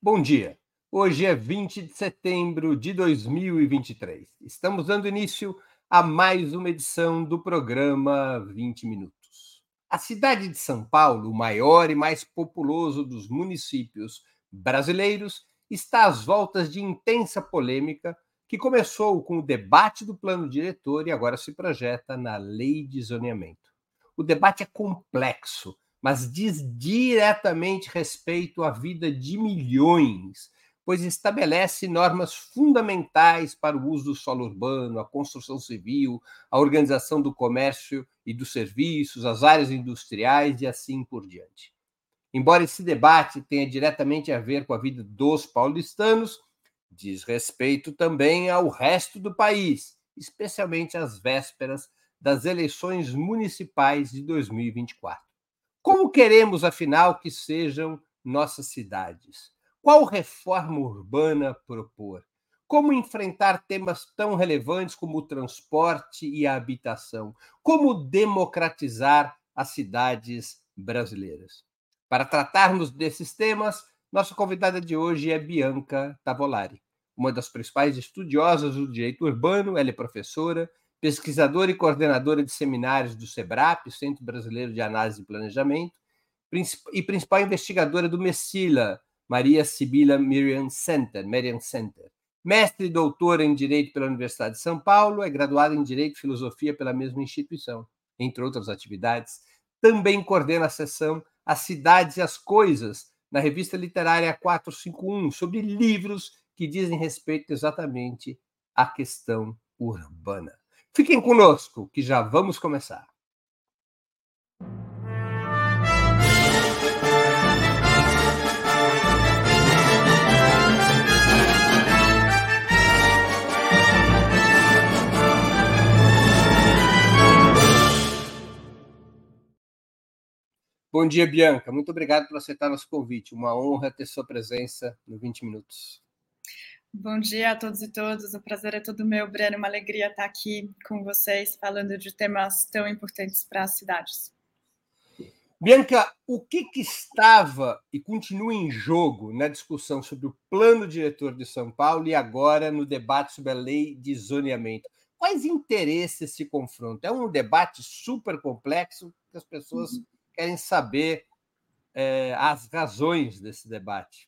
Bom dia. Hoje é 20 de setembro de 2023. Estamos dando início a mais uma edição do programa 20 Minutos. A cidade de São Paulo, o maior e mais populoso dos municípios brasileiros, está às voltas de intensa polêmica que começou com o debate do plano diretor e agora se projeta na lei de zoneamento. O debate é complexo, mas diz diretamente respeito à vida de milhões pois estabelece normas fundamentais para o uso do solo urbano, a construção civil, a organização do comércio e dos serviços, as áreas industriais e assim por diante. Embora esse debate tenha diretamente a ver com a vida dos paulistanos, diz respeito também ao resto do país, especialmente às vésperas das eleições municipais de 2024. Como queremos, afinal, que sejam nossas cidades? Qual reforma urbana propor? Como enfrentar temas tão relevantes como o transporte e a habitação? Como democratizar as cidades brasileiras? Para tratarmos desses temas, nossa convidada de hoje é Bianca Tavolari, uma das principais estudiosas do direito urbano. Ela é professora, pesquisadora e coordenadora de seminários do SEBRAP, Centro Brasileiro de Análise e Planejamento, e principal investigadora do MESSILA, Maria Sibila Miriam Center, Miriam Center. Mestre e doutora em Direito pela Universidade de São Paulo, é graduada em Direito e Filosofia pela mesma instituição, entre outras atividades. Também coordena a seção As Cidades e as Coisas, na revista literária 451, sobre livros que dizem respeito exatamente à questão urbana. Fiquem conosco, que já vamos começar. Bom dia, Bianca. Muito obrigado por aceitar nosso convite. Uma honra ter sua presença no 20 Minutos. Bom dia a todos e todas. O prazer é todo meu, Breno. Uma alegria estar aqui com vocês, falando de temas tão importantes para as cidades. Bianca, o que, que, estava e continua em jogo na discussão sobre o plano diretor de São Paulo e agora no debate sobre a lei de zoneamento? Quais interesses se confrontam? É um debate super complexo que as pessoas uhum querem saber é, as razões desse debate.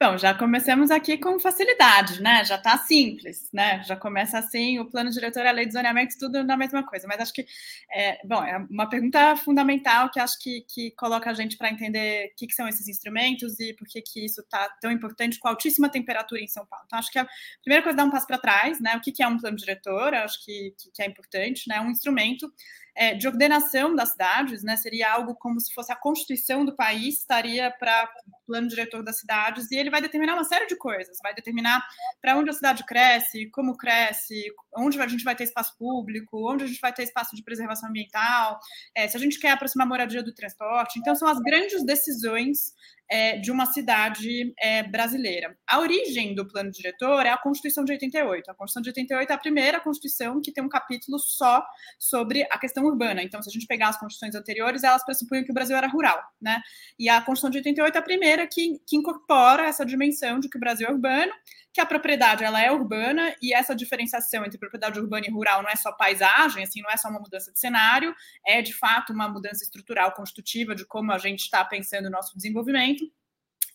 Bom, já começamos aqui com facilidade, né? Já está simples, né? Já começa assim, o plano diretor, a lei de zoneamento, tudo na mesma coisa. Mas acho que, é, bom, é uma pergunta fundamental que acho que, que coloca a gente para entender o que, que, são esses instrumentos e por que, que isso está tão importante com altíssima temperatura em São Paulo. Então, acho que a primeira coisa é dar um passo para trás, né? O que, que é um plano diretor? Acho que, que é importante, né? Um instrumento é, de ordenação das cidades, né? Seria algo como se fosse a constituição do país, estaria para o plano diretor das cidades, e ele vai determinar uma série de coisas, vai determinar para onde a cidade cresce, como cresce, onde a gente vai ter espaço público, onde a gente vai ter espaço de preservação ambiental, é, se a gente quer aproximar a moradia do transporte. Então, são as grandes decisões é, de uma cidade é, brasileira. A origem do plano diretor é a Constituição de 88. A Constituição de 88 é a primeira Constituição que tem um capítulo só sobre a questão urbana. Então, se a gente pegar as constituições anteriores, elas pressupunham que o Brasil era rural, né? E a Constituição de 88 é a primeira que, que incorpora essa dimensão de que o Brasil é urbano que a propriedade ela é urbana e essa diferenciação entre propriedade urbana e rural não é só paisagem, assim, não é só uma mudança de cenário, é de fato uma mudança estrutural constitutiva de como a gente está pensando o nosso desenvolvimento.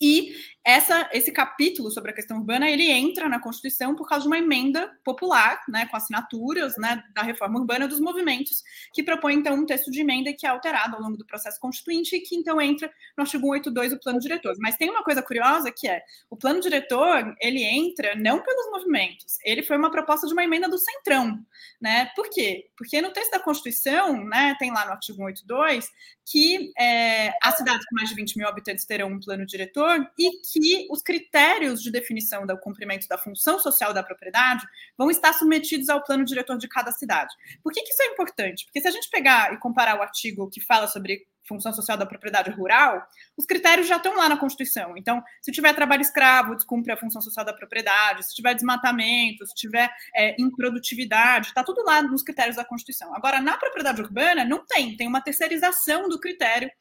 E essa, esse capítulo sobre a questão urbana ele entra na Constituição por causa de uma emenda popular, né, com assinaturas né, da reforma urbana dos movimentos, que propõe então um texto de emenda que é alterado ao longo do processo constituinte e que então entra no artigo 182 do plano diretor. Mas tem uma coisa curiosa que é o plano diretor ele entra não pelos movimentos, ele foi uma proposta de uma emenda do Centrão, né? Por quê? Porque no texto da Constituição, né, tem lá no artigo 182 que é, as cidades com mais de 20 mil habitantes terão um plano diretor e que os critérios de definição do cumprimento da função social da propriedade vão estar submetidos ao plano diretor de cada cidade. Por que, que isso é importante? Porque se a gente pegar e comparar o artigo que fala sobre função social da propriedade rural, os critérios já estão lá na Constituição. Então, se tiver trabalho escravo, descumpre a função social da propriedade, se tiver desmatamento, se tiver é, improdutividade, está tudo lá nos critérios da Constituição. Agora, na propriedade urbana, não tem, tem uma terceirização do critério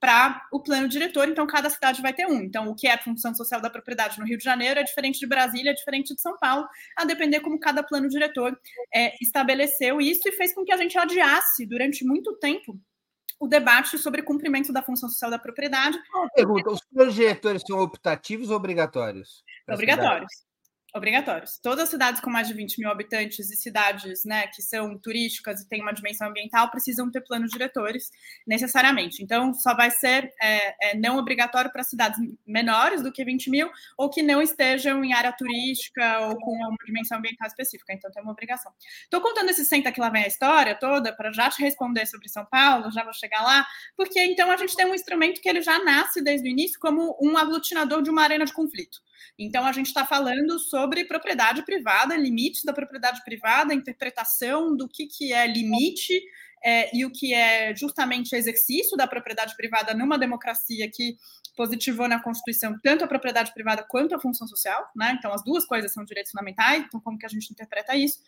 para o plano diretor, então cada cidade vai ter um. Então, o que é a função social da propriedade no Rio de Janeiro é diferente de Brasília, é diferente de São Paulo, a depender como cada plano diretor é, estabeleceu isso e fez com que a gente adiasse durante muito tempo o debate sobre cumprimento da função social da propriedade. Uma pergunta: os planos diretores são optativos ou obrigatórios? Obrigatórios. Obrigatórios. Todas as cidades com mais de 20 mil habitantes e cidades né, que são turísticas e têm uma dimensão ambiental precisam ter planos diretores necessariamente. Então, só vai ser é, é, não obrigatório para cidades menores do que 20 mil ou que não estejam em área turística ou com uma dimensão ambiental específica. Então, tem uma obrigação. Estou contando esse senta que lá vem a história toda para já te responder sobre São Paulo, já vou chegar lá, porque então a gente tem um instrumento que ele já nasce desde o início como um aglutinador de uma arena de conflito. Então, a gente está falando sobre propriedade privada, limites da propriedade privada, interpretação do que, que é limite é, e o que é justamente exercício da propriedade privada numa democracia que positivou na Constituição tanto a propriedade privada quanto a função social, né? Então, as duas coisas são direitos fundamentais, então, como que a gente interpreta isso?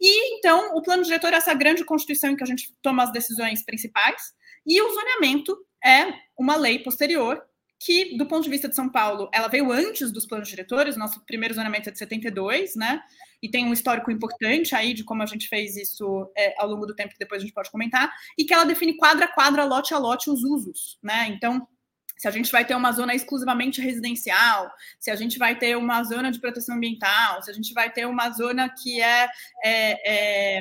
E, então, o plano diretor é essa grande Constituição em que a gente toma as decisões principais, e o zoneamento é uma lei posterior que, do ponto de vista de São Paulo, ela veio antes dos planos diretores, nosso primeiro zonamento é de 72, né? E tem um histórico importante aí de como a gente fez isso é, ao longo do tempo, que depois a gente pode comentar, e que ela define quadra a quadra, lote a lote, os usos, né? Então, se a gente vai ter uma zona exclusivamente residencial, se a gente vai ter uma zona de proteção ambiental, se a gente vai ter uma zona que é, é, é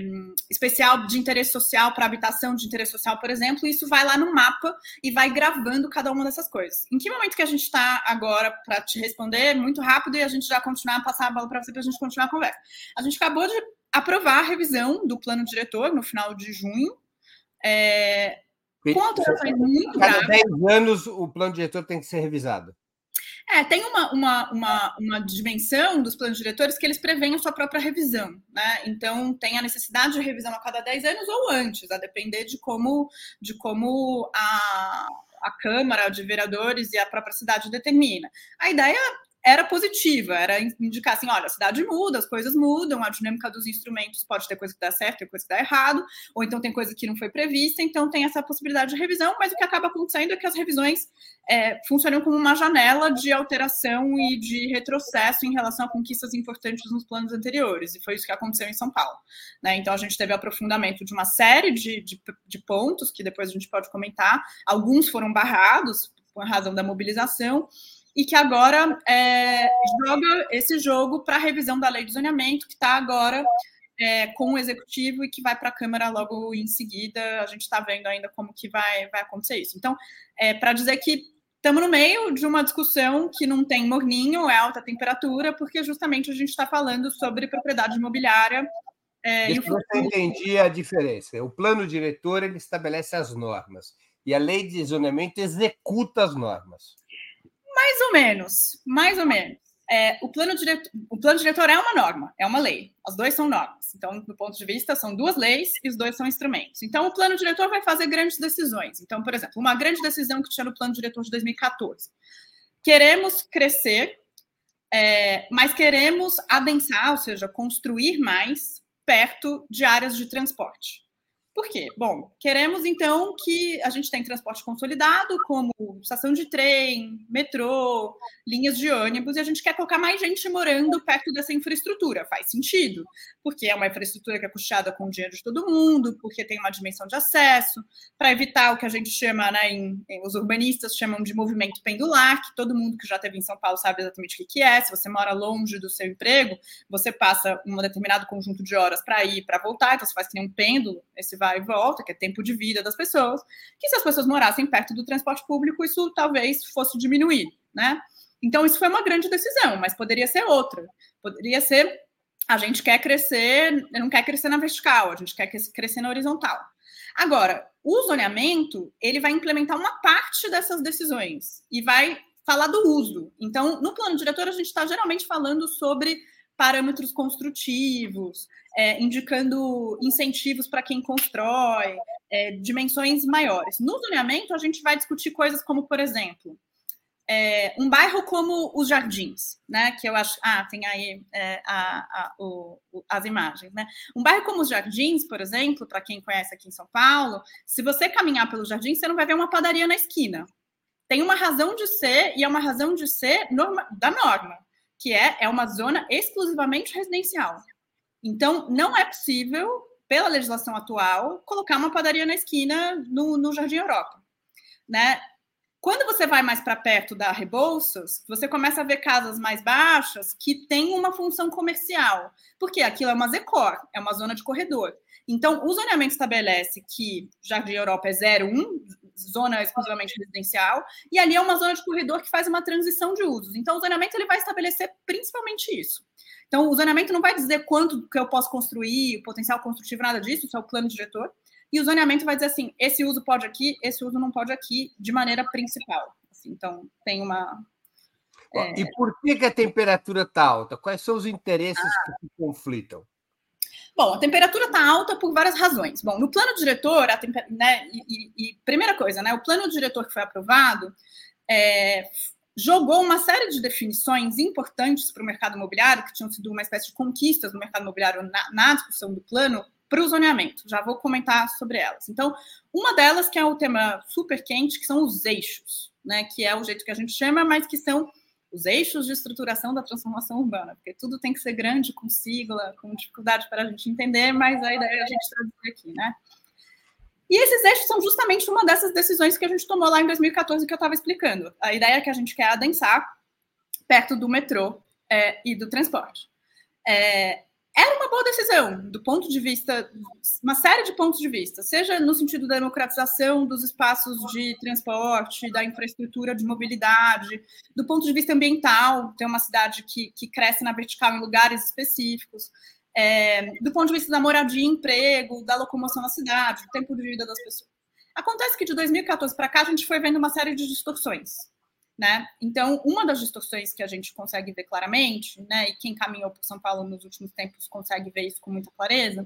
especial de interesse social para habitação de interesse social, por exemplo, isso vai lá no mapa e vai gravando cada uma dessas coisas. Em que momento que a gente está agora para te responder muito rápido e a gente já continuar a passar a bola para você para a gente continuar a conversa? A gente acabou de aprovar a revisão do plano diretor no final de junho. É, com alterações muito Cada graves. 10 anos o plano diretor tem que ser revisado. É, tem uma, uma, uma, uma, dimensão dos planos diretores que eles preveem a sua própria revisão, né? Então tem a necessidade de revisão a cada 10 anos ou antes, a depender de como, de como a, a Câmara de Vereadores e a própria cidade determina. A ideia era positiva, era indicar assim, olha, a cidade muda, as coisas mudam, a dinâmica dos instrumentos pode ter coisa que dá certo, tem coisa que dá errado, ou então tem coisa que não foi prevista, então tem essa possibilidade de revisão, mas o que acaba acontecendo é que as revisões é, funcionam como uma janela de alteração e de retrocesso em relação a conquistas importantes nos planos anteriores, e foi isso que aconteceu em São Paulo. Né? Então a gente teve aprofundamento de uma série de, de, de pontos, que depois a gente pode comentar, alguns foram barrados por razão da mobilização, e que agora é, joga esse jogo para a revisão da lei de zoneamento, que está agora é, com o executivo e que vai para a Câmara logo em seguida. A gente está vendo ainda como que vai, vai acontecer isso. Então, é, para dizer que estamos no meio de uma discussão que não tem morninho, é alta temperatura, porque justamente a gente está falando sobre propriedade imobiliária. É, Deixa eu entendi a diferença. O plano diretor ele estabelece as normas e a lei de zoneamento executa as normas. Mais ou menos, mais ou menos. É, o, plano diretor, o plano diretor é uma norma, é uma lei. As duas são normas. Então, do ponto de vista, são duas leis e os dois são instrumentos. Então, o plano diretor vai fazer grandes decisões. Então, por exemplo, uma grande decisão que tinha no plano diretor de 2014. Queremos crescer, é, mas queremos adensar, ou seja, construir mais perto de áreas de transporte. Por quê? Bom, queremos então que a gente tenha transporte consolidado, como estação de trem, metrô, linhas de ônibus, e a gente quer colocar mais gente morando perto dessa infraestrutura. Faz sentido, porque é uma infraestrutura que é custeada com o dinheiro de todo mundo, porque tem uma dimensão de acesso, para evitar o que a gente chama, né, em, em, os urbanistas chamam de movimento pendular, que todo mundo que já teve em São Paulo sabe exatamente o que, é. Se você mora longe do seu emprego, você passa um determinado conjunto de horas para ir para voltar, então você faz que nem um pêndulo, esse vai e volta, que é tempo de vida das pessoas, que se as pessoas morassem perto do transporte público, isso talvez fosse diminuir, né? Então, isso foi uma grande decisão, mas poderia ser outra. Poderia ser, a gente quer crescer, não quer crescer na vertical, a gente quer crescer na horizontal. Agora, o zoneamento, ele vai implementar uma parte dessas decisões e vai falar do uso. Então, no plano diretor, a gente está geralmente falando sobre parâmetros construtivos, é, indicando incentivos para quem constrói, é, dimensões maiores. No zoneamento, a gente vai discutir coisas como, por exemplo, é, um bairro como os Jardins, né? Que eu acho. Ah, tem aí é, a, a, o, as imagens, né? Um bairro como os Jardins, por exemplo, para quem conhece aqui em São Paulo, se você caminhar pelos Jardins, você não vai ver uma padaria na esquina. Tem uma razão de ser, e é uma razão de ser norma, da norma, que é, é uma zona exclusivamente residencial. Então, não é possível, pela legislação atual, colocar uma padaria na esquina no, no Jardim Europa. Né? Quando você vai mais para perto da Rebouças, você começa a ver casas mais baixas que têm uma função comercial, porque aquilo é uma Zecor, é uma zona de corredor. Então, o zoneamento estabelece que Jardim Europa é 01, zona exclusivamente residencial, e ali é uma zona de corredor que faz uma transição de usos. Então, o zoneamento ele vai estabelecer principalmente isso. Então, o zoneamento não vai dizer quanto que eu posso construir, o potencial construtivo, nada disso, isso é o plano diretor. E o zoneamento vai dizer assim: esse uso pode aqui, esse uso não pode aqui, de maneira principal. Assim, então, tem uma. É... E por que, que a temperatura está alta? Quais são os interesses ah. que conflitam? Bom, a temperatura está alta por várias razões. Bom, no plano diretor, a temper... né, e, e, e, primeira coisa, né, o plano diretor que foi aprovado é, jogou uma série de definições importantes para o mercado imobiliário, que tinham sido uma espécie de conquistas no mercado imobiliário na, na discussão do plano, para o zoneamento. Já vou comentar sobre elas. Então, uma delas que é o tema super quente, que são os eixos, né? Que é o jeito que a gente chama, mas que são os eixos de estruturação da transformação urbana, porque tudo tem que ser grande, com sigla, com dificuldade para a gente entender, mas a ideia é a gente traduzir aqui, né? E esses eixos são justamente uma dessas decisões que a gente tomou lá em 2014 que eu estava explicando. A ideia é que a gente quer adensar perto do metrô é, e do transporte. É, era uma boa decisão, do ponto de vista, uma série de pontos de vista, seja no sentido da democratização dos espaços de transporte, da infraestrutura de mobilidade, do ponto de vista ambiental, ter uma cidade que, que cresce na vertical em lugares específicos, é, do ponto de vista da moradia e emprego, da locomoção na cidade, do tempo de vida das pessoas. Acontece que de 2014 para cá a gente foi vendo uma série de distorções. Né? Então, uma das distorções que a gente consegue ver claramente, né, e quem caminhou por São Paulo nos últimos tempos consegue ver isso com muita clareza,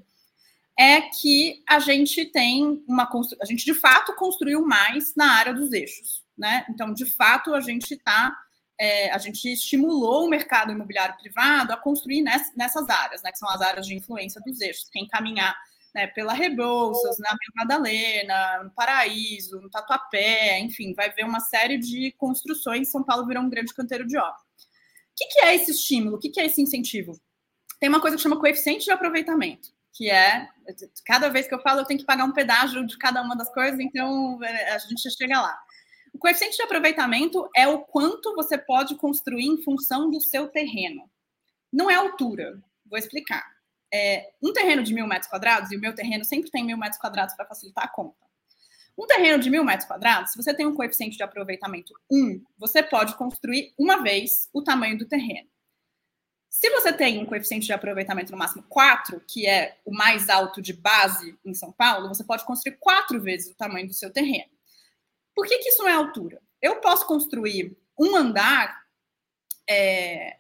é que a gente tem uma a gente de fato construiu mais na área dos eixos, né? Então, de fato, a gente está é, a gente estimulou o mercado imobiliário privado a construir nessas áreas, né, que são as áreas de influência dos eixos. Quem caminhar né, pela Rebouças, na Vila Madalena, no Paraíso, no Tatuapé, enfim, vai ver uma série de construções. São Paulo virou um grande canteiro de obra. O que, que é esse estímulo? O que, que é esse incentivo? Tem uma coisa que chama coeficiente de aproveitamento, que é cada vez que eu falo, eu tenho que pagar um pedágio de cada uma das coisas, então é, a gente chega lá. O coeficiente de aproveitamento é o quanto você pode construir em função do seu terreno. Não é altura. Vou explicar é, um terreno de mil metros quadrados, e o meu terreno sempre tem mil metros quadrados para facilitar a conta. Um terreno de mil metros quadrados, se você tem um coeficiente de aproveitamento 1, você pode construir uma vez o tamanho do terreno. Se você tem um coeficiente de aproveitamento no máximo 4, que é o mais alto de base em São Paulo, você pode construir quatro vezes o tamanho do seu terreno. Por que, que isso não é altura? Eu posso construir um andar, é,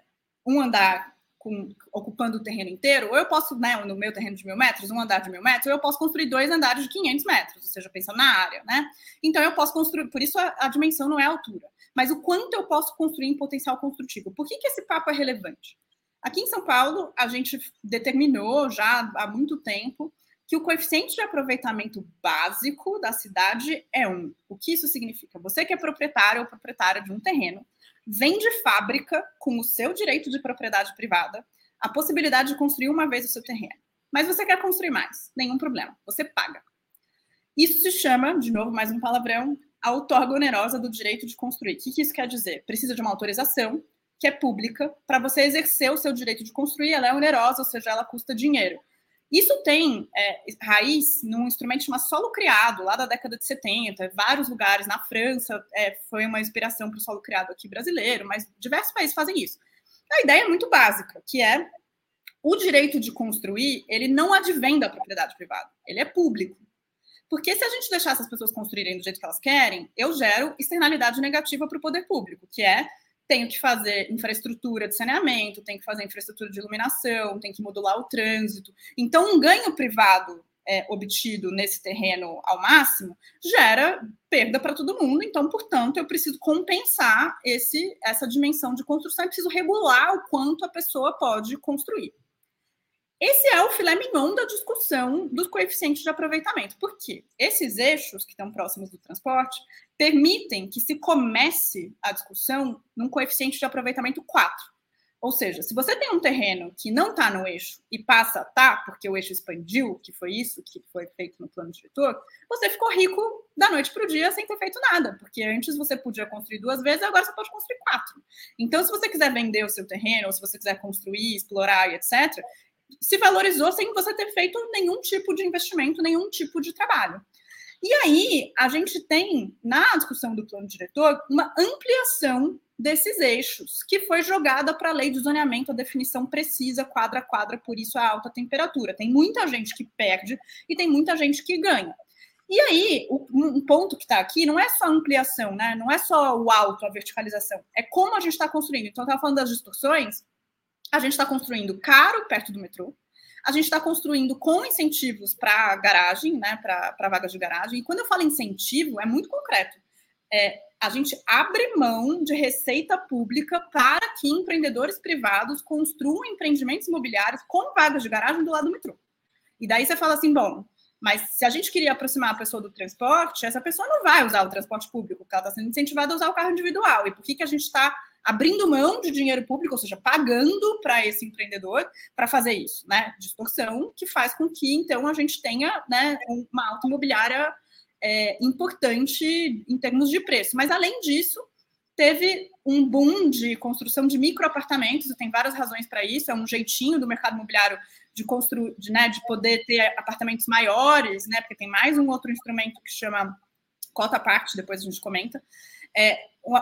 um andar com, ocupando o terreno inteiro, ou eu posso, né, no meu terreno de mil metros, um andar de mil metros, ou eu posso construir dois andares de 500 metros, ou seja, pensando na área, né? Então eu posso construir, por isso a, a dimensão não é altura, mas o quanto eu posso construir em potencial construtivo. Por que, que esse papo é relevante? Aqui em São Paulo, a gente determinou já há muito tempo que o coeficiente de aproveitamento básico da cidade é um. O que isso significa? Você que é proprietário ou proprietária de um terreno, vem de fábrica, com o seu direito de propriedade privada, a possibilidade de construir uma vez o seu terreno. Mas você quer construir mais, nenhum problema, você paga. Isso se chama, de novo, mais um palavrão, a outorga onerosa do direito de construir. O que isso quer dizer? Precisa de uma autorização, que é pública, para você exercer o seu direito de construir, ela é onerosa, ou seja, ela custa dinheiro. Isso tem é, raiz num instrumento chamado solo criado, lá da década de 70, vários lugares, na França, é, foi uma inspiração para o solo criado aqui brasileiro, mas diversos países fazem isso. A ideia é muito básica, que é o direito de construir, ele não advém da propriedade privada, ele é público. Porque se a gente deixar essas pessoas construírem do jeito que elas querem, eu gero externalidade negativa para o poder público, que é tenho que fazer infraestrutura de saneamento, tenho que fazer infraestrutura de iluminação, tenho que modular o trânsito. Então, um ganho privado é, obtido nesse terreno ao máximo, gera perda para todo mundo. Então, portanto, eu preciso compensar esse, essa dimensão de construção, eu preciso regular o quanto a pessoa pode construir. Esse é o filé mignon da discussão dos coeficientes de aproveitamento. Por quê? Esses eixos que estão próximos do transporte permitem que se comece a discussão num coeficiente de aproveitamento 4. Ou seja, se você tem um terreno que não está no eixo e passa a tá, porque o eixo expandiu, que foi isso que foi feito no plano diretor, você ficou rico da noite para o dia sem ter feito nada, porque antes você podia construir duas vezes, agora você pode construir quatro. Então, se você quiser vender o seu terreno, ou se você quiser construir, explorar e etc., se valorizou sem você ter feito nenhum tipo de investimento, nenhum tipo de trabalho. E aí, a gente tem, na discussão do plano diretor, uma ampliação desses eixos, que foi jogada para a lei de zoneamento, a definição precisa, quadra a quadra, por isso a alta temperatura. Tem muita gente que perde e tem muita gente que ganha. E aí, um ponto que está aqui não é só ampliação, né? Não é só o alto, a verticalização, é como a gente está construindo. Então, eu estava falando das distorções, a gente está construindo caro perto do metrô, a gente está construindo com incentivos para garagem, né, para vagas de garagem. E quando eu falo incentivo, é muito concreto. É, a gente abre mão de receita pública para que empreendedores privados construam empreendimentos imobiliários com vagas de garagem do lado do metrô. E daí você fala assim, bom, mas se a gente queria aproximar a pessoa do transporte, essa pessoa não vai usar o transporte público, porque ela está sendo incentivada a usar o carro individual. E por que, que a gente está abrindo mão de dinheiro público, ou seja, pagando para esse empreendedor para fazer isso, né? Distorção que faz com que, então, a gente tenha né, uma alta imobiliária é, importante em termos de preço. Mas, além disso, teve um boom de construção de microapartamentos, e tem várias razões para isso, é um jeitinho do mercado imobiliário de construir, de, né, de poder ter apartamentos maiores, né? Porque tem mais um outro instrumento que chama cota parte, depois a gente comenta é,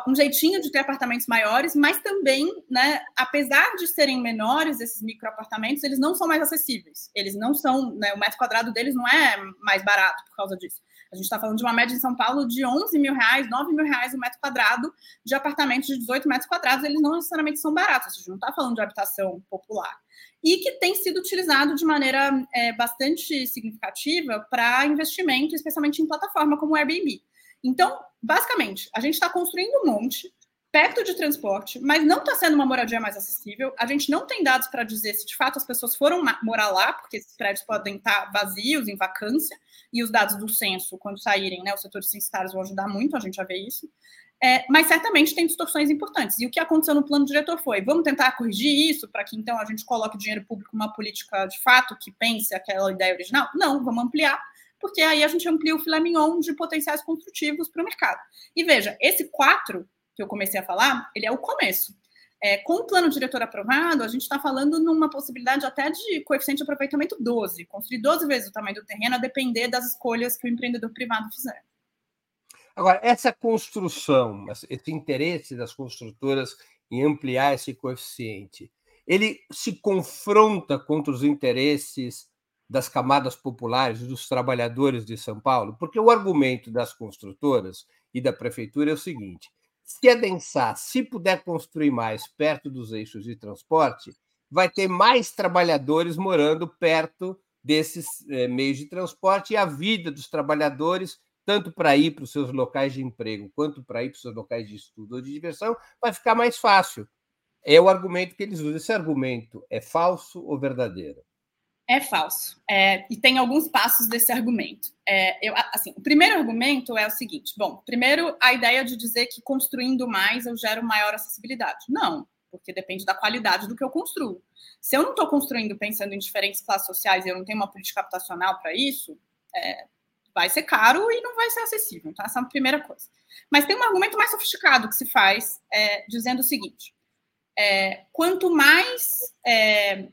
um jeitinho de ter apartamentos maiores, mas também, né, apesar de serem menores, esses microapartamentos, eles não são mais acessíveis. Eles não são, né, o metro quadrado deles não é mais barato por causa disso. A gente está falando de uma média em São Paulo de 11 mil reais, 9 mil reais o metro quadrado de apartamentos de 18 metros quadrados. Eles não necessariamente são baratos, a gente não está falando de habitação popular. E que tem sido utilizado de maneira é, bastante significativa para investimento, especialmente em plataforma como o Airbnb. Então, basicamente, a gente está construindo um monte perto de transporte, mas não está sendo uma moradia mais acessível. A gente não tem dados para dizer se de fato as pessoas foram morar lá, porque esses prédios podem estar tá vazios, em vacância, e os dados do censo, quando saírem, né, os setores censitários vão ajudar muito, a gente já vê isso. É, mas certamente tem distorções importantes. E o que aconteceu no plano diretor foi: vamos tentar corrigir isso para que então a gente coloque dinheiro público numa política de fato que pense aquela ideia original? Não, vamos ampliar porque aí a gente amplia o filé mignon de potenciais construtivos para o mercado. E veja, esse 4 que eu comecei a falar, ele é o começo. É, com o plano diretor aprovado, a gente está falando numa possibilidade até de coeficiente de aproveitamento 12, construir 12 vezes o tamanho do terreno, a depender das escolhas que o empreendedor privado fizer. Agora, essa construção, esse interesse das construtoras em ampliar esse coeficiente, ele se confronta contra os interesses das camadas populares, dos trabalhadores de São Paulo? Porque o argumento das construtoras e da prefeitura é o seguinte: se adensar, se puder construir mais perto dos eixos de transporte, vai ter mais trabalhadores morando perto desses eh, meios de transporte e a vida dos trabalhadores, tanto para ir para os seus locais de emprego quanto para ir para os seus locais de estudo ou de diversão, vai ficar mais fácil. É o argumento que eles usam. Esse argumento é falso ou verdadeiro? É falso. É, e tem alguns passos desse argumento. É, eu, assim, o primeiro argumento é o seguinte: bom, primeiro, a ideia de dizer que construindo mais eu gero maior acessibilidade. Não, porque depende da qualidade do que eu construo. Se eu não estou construindo pensando em diferentes classes sociais e eu não tenho uma política habitacional para isso, é, vai ser caro e não vai ser acessível. Então, essa é a primeira coisa. Mas tem um argumento mais sofisticado que se faz, é, dizendo o seguinte: é, quanto mais é,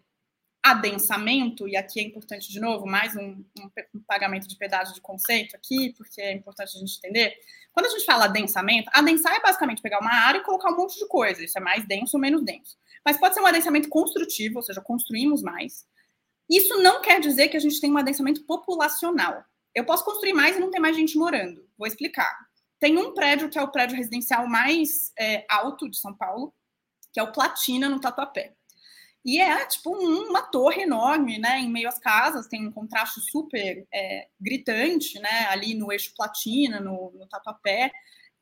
adensamento, e aqui é importante de novo, mais um, um, um, pagamento de pedágio de conceito aqui, porque é importante a gente entender. Quando a gente fala adensamento, adensar é basicamente pegar uma área e colocar um monte de coisa, isso é mais denso ou menos denso. Mas pode ser um adensamento construtivo, ou seja, construímos mais. Isso não quer dizer que a gente tem um adensamento populacional. Eu posso construir mais e não ter mais gente morando. Vou explicar. Tem um prédio que é o prédio residencial mais é, alto de São Paulo, que é o Platina, no Tatuapé. E é tipo uma torre enorme, né? Em meio às casas, tem um contraste super é, gritante, né? Ali no eixo platina, no, no tatuapé.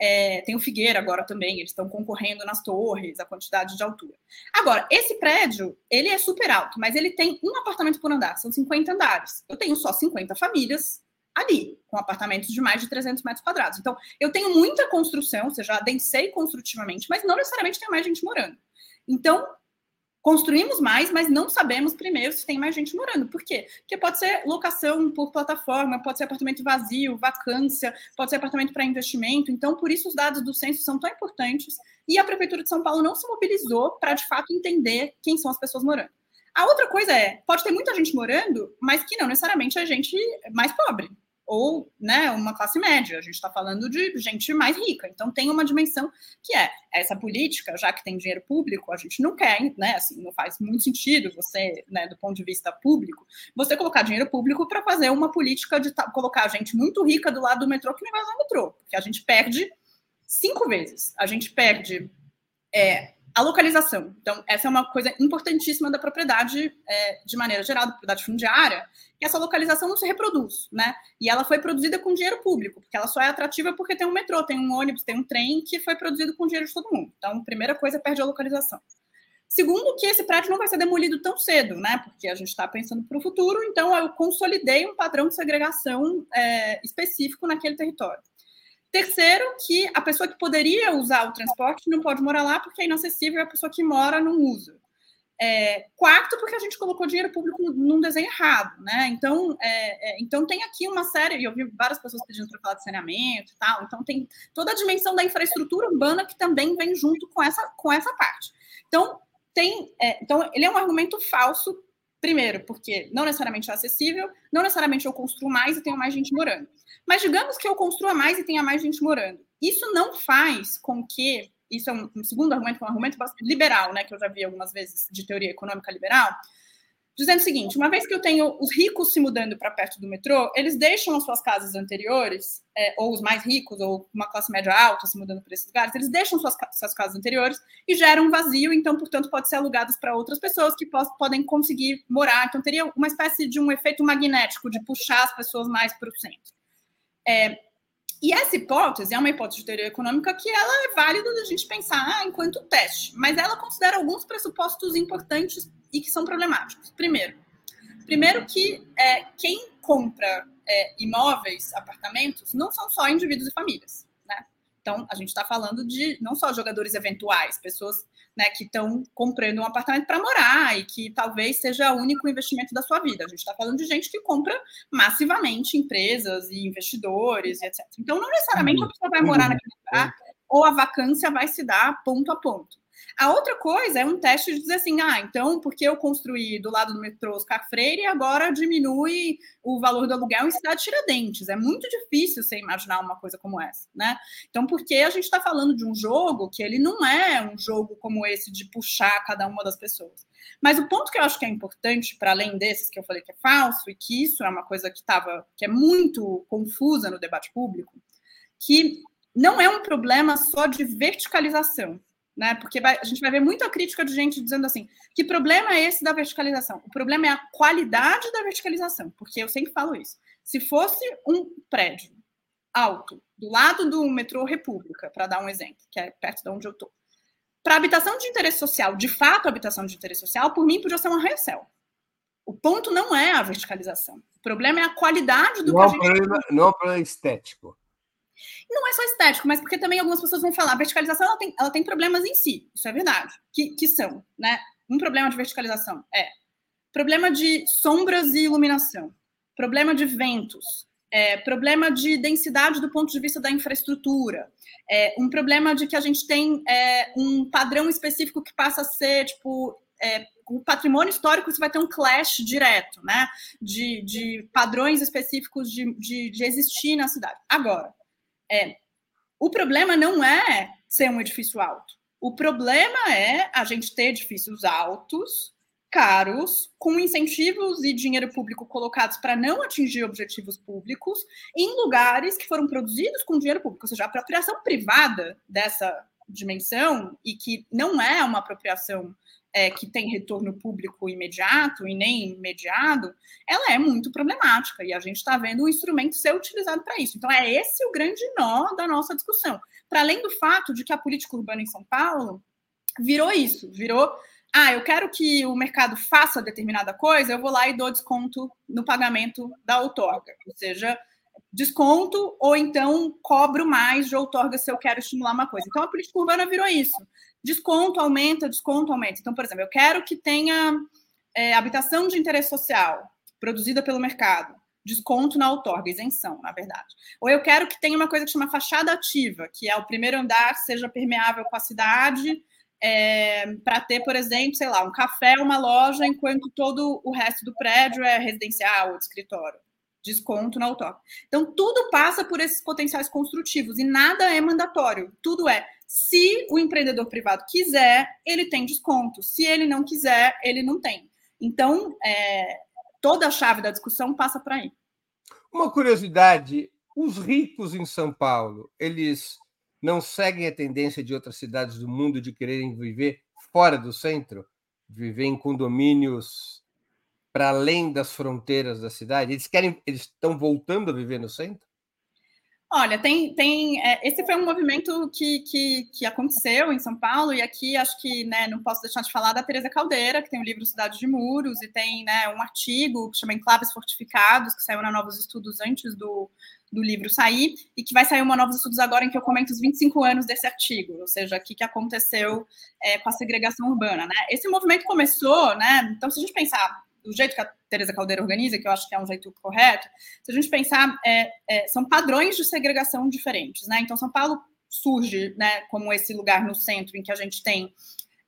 É, tem o Figueira agora também, eles estão concorrendo nas torres, a quantidade de altura. Agora, esse prédio, ele é super alto, mas ele tem um apartamento por andar, são 50 andares. Eu tenho só 50 famílias ali, com apartamentos de mais de 300 metros quadrados. Então, eu tenho muita construção, ou seja, adensei construtivamente, mas não necessariamente tem mais gente morando. Então, construímos mais, mas não sabemos primeiro se tem mais gente morando. Por quê? Porque pode ser locação por plataforma, pode ser apartamento vazio, vacância, pode ser apartamento para investimento. Então, por isso os dados do censo são tão importantes e a prefeitura de São Paulo não se mobilizou para de fato entender quem são as pessoas morando. A outra coisa é, pode ter muita gente morando, mas que não necessariamente é gente mais pobre ou né, uma classe média. A gente está falando de gente mais rica. Então tem uma dimensão que é essa política, já que tem dinheiro público, a gente não quer, né? Assim, não faz muito sentido você, né, do ponto de vista público, você colocar dinheiro público para fazer uma política de colocar gente muito rica do lado do metrô que não vai usar o metrô, porque a gente perde cinco vezes. A gente perde é, a localização. Então, essa é uma coisa importantíssima da propriedade, é, de maneira geral, da propriedade fundiária, que essa localização não se reproduz, né? E ela foi produzida com dinheiro público, porque ela só é atrativa porque tem um metrô, tem um ônibus, tem um trem que foi produzido com dinheiro de todo mundo. Então, primeira coisa, perde a localização. Segundo, que esse prédio não vai ser demolido tão cedo, né? Porque a gente está pensando para o futuro, então eu consolidei um padrão de segregação é, específico naquele território. Terceiro, que a pessoa que poderia usar o transporte não pode morar lá porque é inacessível e a pessoa que mora não usa. É, quarto, porque a gente colocou dinheiro público num desenho errado, né? Então, é, é, então tem aqui uma série, e eu vi várias pessoas pedindo para falar de saneamento e tal, então tem toda a dimensão da infraestrutura urbana que também vem junto com essa, com essa parte. Então, tem, é, então, ele é um argumento falso, primeiro, porque não necessariamente é acessível, não necessariamente eu construo mais e tenho mais gente morando. Mas digamos que eu construa mais e tenha mais gente morando. Isso não faz com que. Isso é um, um segundo argumento, um argumento liberal, né? Que eu já vi algumas vezes de teoria econômica liberal, dizendo o seguinte: uma vez que eu tenho os ricos se mudando para perto do metrô, eles deixam as suas casas anteriores, é, ou os mais ricos, ou uma classe média alta se mudando para esses lugares, eles deixam suas, suas casas anteriores e geram um vazio, então, portanto, pode ser alugados para outras pessoas que podem conseguir morar. Então, teria uma espécie de um efeito magnético de puxar as pessoas mais para o centro. É, e essa hipótese é uma hipótese de teoria econômica que ela é válida da gente pensar enquanto teste, mas ela considera alguns pressupostos importantes e que são problemáticos. Primeiro, primeiro que é, quem compra é, imóveis, apartamentos, não são só indivíduos e famílias. Né? Então, a gente está falando de não só jogadores eventuais, pessoas né, que estão comprando um apartamento para morar e que talvez seja o único investimento da sua vida. A gente está falando de gente que compra massivamente empresas e investidores e etc. Então, não necessariamente a pessoa vai morar naquele lugar ou a vacância vai se dar ponto a ponto. A outra coisa é um teste de dizer assim, ah, então, porque eu construí do lado do metrô Oscar Freire, agora diminui o valor do aluguel em cidade Tiradentes. É muito difícil você imaginar uma coisa como essa, né? Então, porque a gente está falando de um jogo que ele não é um jogo como esse de puxar cada uma das pessoas. Mas o ponto que eu acho que é importante, para além desses que eu falei que é falso, e que isso é uma coisa que estava, que é muito confusa no debate público, que não é um problema só de verticalização né? Porque vai, a gente vai ver muita crítica de gente dizendo assim: que problema é esse da verticalização? O problema é a qualidade da verticalização, porque eu sempre falo isso. Se fosse um prédio alto, do lado do metrô República, para dar um exemplo, que é perto de onde eu estou, para habitação de interesse social, de fato, habitação de interesse social, por mim, podia ser um arranha-céu. O ponto não é a verticalização. O problema é a qualidade do não que a gente. Problema, não é um problema estético. Não é só estético, mas porque também algumas pessoas vão falar, a verticalização ela tem, ela tem problemas em si, isso é verdade, que, que são, né? Um problema de verticalização é problema de sombras e iluminação, problema de ventos, é, problema de densidade do ponto de vista da infraestrutura, é, um problema de que a gente tem é, um padrão específico que passa a ser, tipo, é, o patrimônio histórico você vai ter um clash direto, né? De, de padrões específicos de, de, de existir na cidade. Agora, é, o problema não é ser um edifício alto. O problema é a gente ter edifícios altos, caros, com incentivos e dinheiro público colocados para não atingir objetivos públicos, em lugares que foram produzidos com dinheiro público, ou seja, a apropriação privada dessa dimensão e que não é uma apropriação é, que tem retorno público imediato e nem mediado, ela é muito problemática e a gente está vendo o instrumento ser utilizado para isso. Então, é esse o grande nó da nossa discussão. Para além do fato de que a política urbana em São Paulo virou isso, virou. Ah, eu quero que o mercado faça determinada coisa, eu vou lá e dou desconto no pagamento da outorga. Ou seja, desconto ou então cobro mais de outorga se eu quero estimular uma coisa. Então a política urbana virou isso. Desconto aumenta, desconto aumenta. Então, por exemplo, eu quero que tenha é, habitação de interesse social produzida pelo mercado. Desconto na outorga, isenção, na verdade. Ou eu quero que tenha uma coisa que chama fachada ativa, que é o primeiro andar seja permeável com a cidade, é, para ter, por exemplo, sei lá, um café, uma loja, enquanto todo o resto do prédio é residencial ou de escritório desconto na outorga. Então, tudo passa por esses potenciais construtivos e nada é mandatório. Tudo é, se o empreendedor privado quiser, ele tem desconto. Se ele não quiser, ele não tem. Então, é, toda a chave da discussão passa por aí. Uma curiosidade: os ricos em São Paulo, eles não seguem a tendência de outras cidades do mundo de quererem viver fora do centro, viver em condomínios para além das fronteiras da cidade? Eles querem, eles estão voltando a viver no centro? Olha, tem, tem é, esse foi um movimento que, que, que, aconteceu em São Paulo, e aqui acho que né, não posso deixar de falar da Teresa Caldeira, que tem o livro Cidade de Muros, e tem né, um artigo que chama Enclaves Fortificados, que saiu na Novos Estudos antes do, do livro sair, e que vai sair uma Novos Estudos agora em que eu comento os 25 anos desse artigo, ou seja, o que, que aconteceu é, com a segregação urbana. Né? Esse movimento começou, né? Então, se a gente pensar do jeito que a Teresa Caldeira organiza, que eu acho que é um jeito correto, se a gente pensar, é, é, são padrões de segregação diferentes, né? Então, São Paulo surge, né, como esse lugar no centro em que a gente tem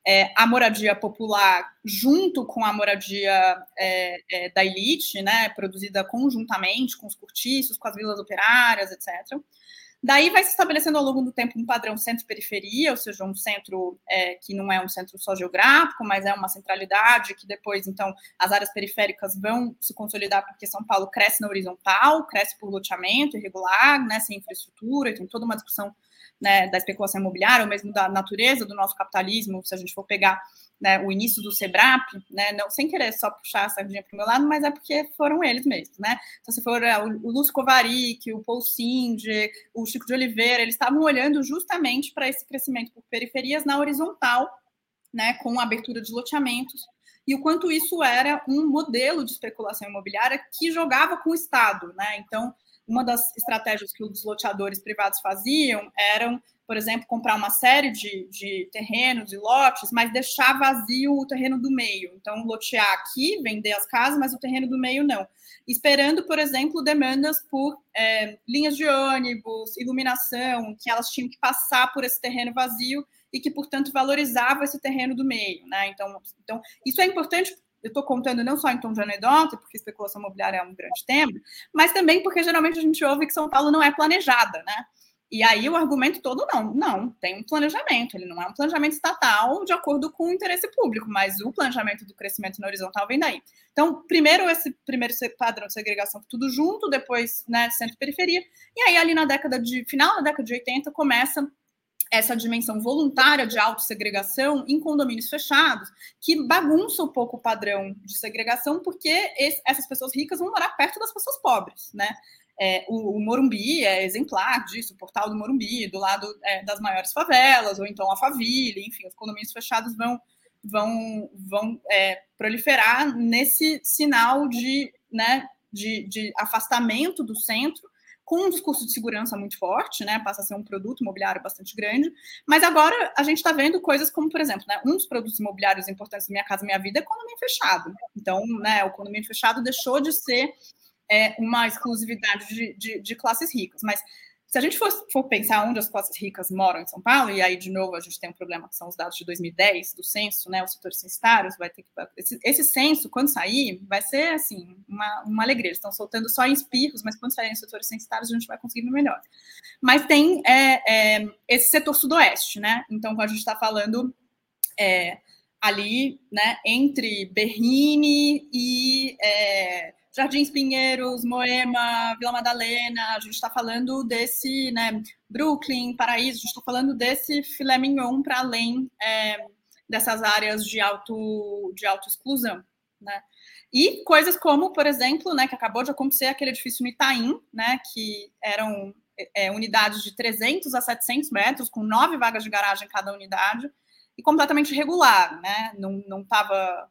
é, a moradia popular junto com a moradia é, é, da elite, né, produzida conjuntamente com os cortiços, com as vilas operárias, etc. Daí vai se estabelecendo ao longo do tempo um padrão centro-periferia, ou seja, um centro é, que não é um centro só geográfico, mas é uma centralidade, que depois, então, as áreas periféricas vão se consolidar porque São Paulo cresce na horizontal, cresce por loteamento irregular, né, sem infraestrutura, tem toda uma discussão né, da especulação imobiliária, ou mesmo da natureza do nosso capitalismo, se a gente for pegar né, o início do SEBRAP, né, não, sem querer só puxar a sardinha para o meu lado, mas é porque foram eles mesmos. Né? Então, se for é, o, Lúcio Kovarik, o Paul Sinde, o Chico de Oliveira, eles estavam olhando justamente para esse crescimento por periferias na horizontal, né, com abertura de loteamentos, e o quanto isso era um modelo de especulação imobiliária que jogava com o Estado. Né? Então, uma das estratégias que os loteadores privados faziam eram, por exemplo, comprar uma série de, de terrenos e lotes, mas deixar vazio o terreno do meio. Então, lotear aqui, vender as casas, mas o terreno do meio não. Esperando, por exemplo, demandas por é, linhas de ônibus, iluminação, que elas tinham que passar por esse terreno vazio e que, portanto, valorizava esse terreno do meio. Né? Então, então, isso é importante eu estou contando não só em tom de anedota, porque especulação imobiliária é um grande tema, mas também porque geralmente a gente ouve que São Paulo não é planejada, né? E aí o argumento todo não, não, tem um planejamento, ele não é um planejamento estatal de acordo com o interesse público, mas o planejamento do crescimento na horizontal vem daí. Então, primeiro esse primeiro padrão de segregação tudo junto, depois, né, centro-periferia, e aí ali na década de final da década de 80 começa essa dimensão voluntária de autossegregação em condomínios fechados, que bagunça um pouco o padrão de segregação, porque esse, essas pessoas ricas vão morar perto das pessoas pobres, né? É, o, o, Morumbi é exemplar disso, o portal do Morumbi, do lado é, das maiores favelas, ou então a Faville, enfim, os condomínios fechados vão, vão, vão é, proliferar nesse sinal de, né, de, de afastamento do centro com um discurso de segurança muito forte, né? Passa a ser um produto imobiliário bastante grande. Mas agora a gente está vendo coisas como, por exemplo, né, um dos produtos imobiliários importantes da Minha Casa Minha Vida é condomínio fechado. Então, né, o condomínio fechado deixou de ser é, uma exclusividade de, de, de classes ricas. Mas se a gente for, for, pensar onde as classes ricas moram em São Paulo, e aí, de novo, a gente tem um problema que são os dados de 2010 do censo, né? Os setores censitários, vai ter que. Esse, esse censo, quando sair, vai ser assim, uma, uma alegria. Eles estão soltando só em espirros, mas quando saírem os setores censitários, a gente vai conseguir melhor. Mas tem é, é, esse setor sudoeste, né? Então, quando a gente está falando é, ali, né, entre Berrini e é, Jardins Pinheiros, Moema, Vila Madalena, a gente está falando desse, né, Brooklyn, Paraíso, a gente está falando desse filé mignon para além é, dessas áreas de auto de autoexclusão, né? E coisas como, por exemplo, né, que acabou de acontecer aquele edifício no Itaim, né, que eram é, unidades de 300 a 700 metros, com nove vagas de garagem em cada unidade, e completamente irregular, né? Não estava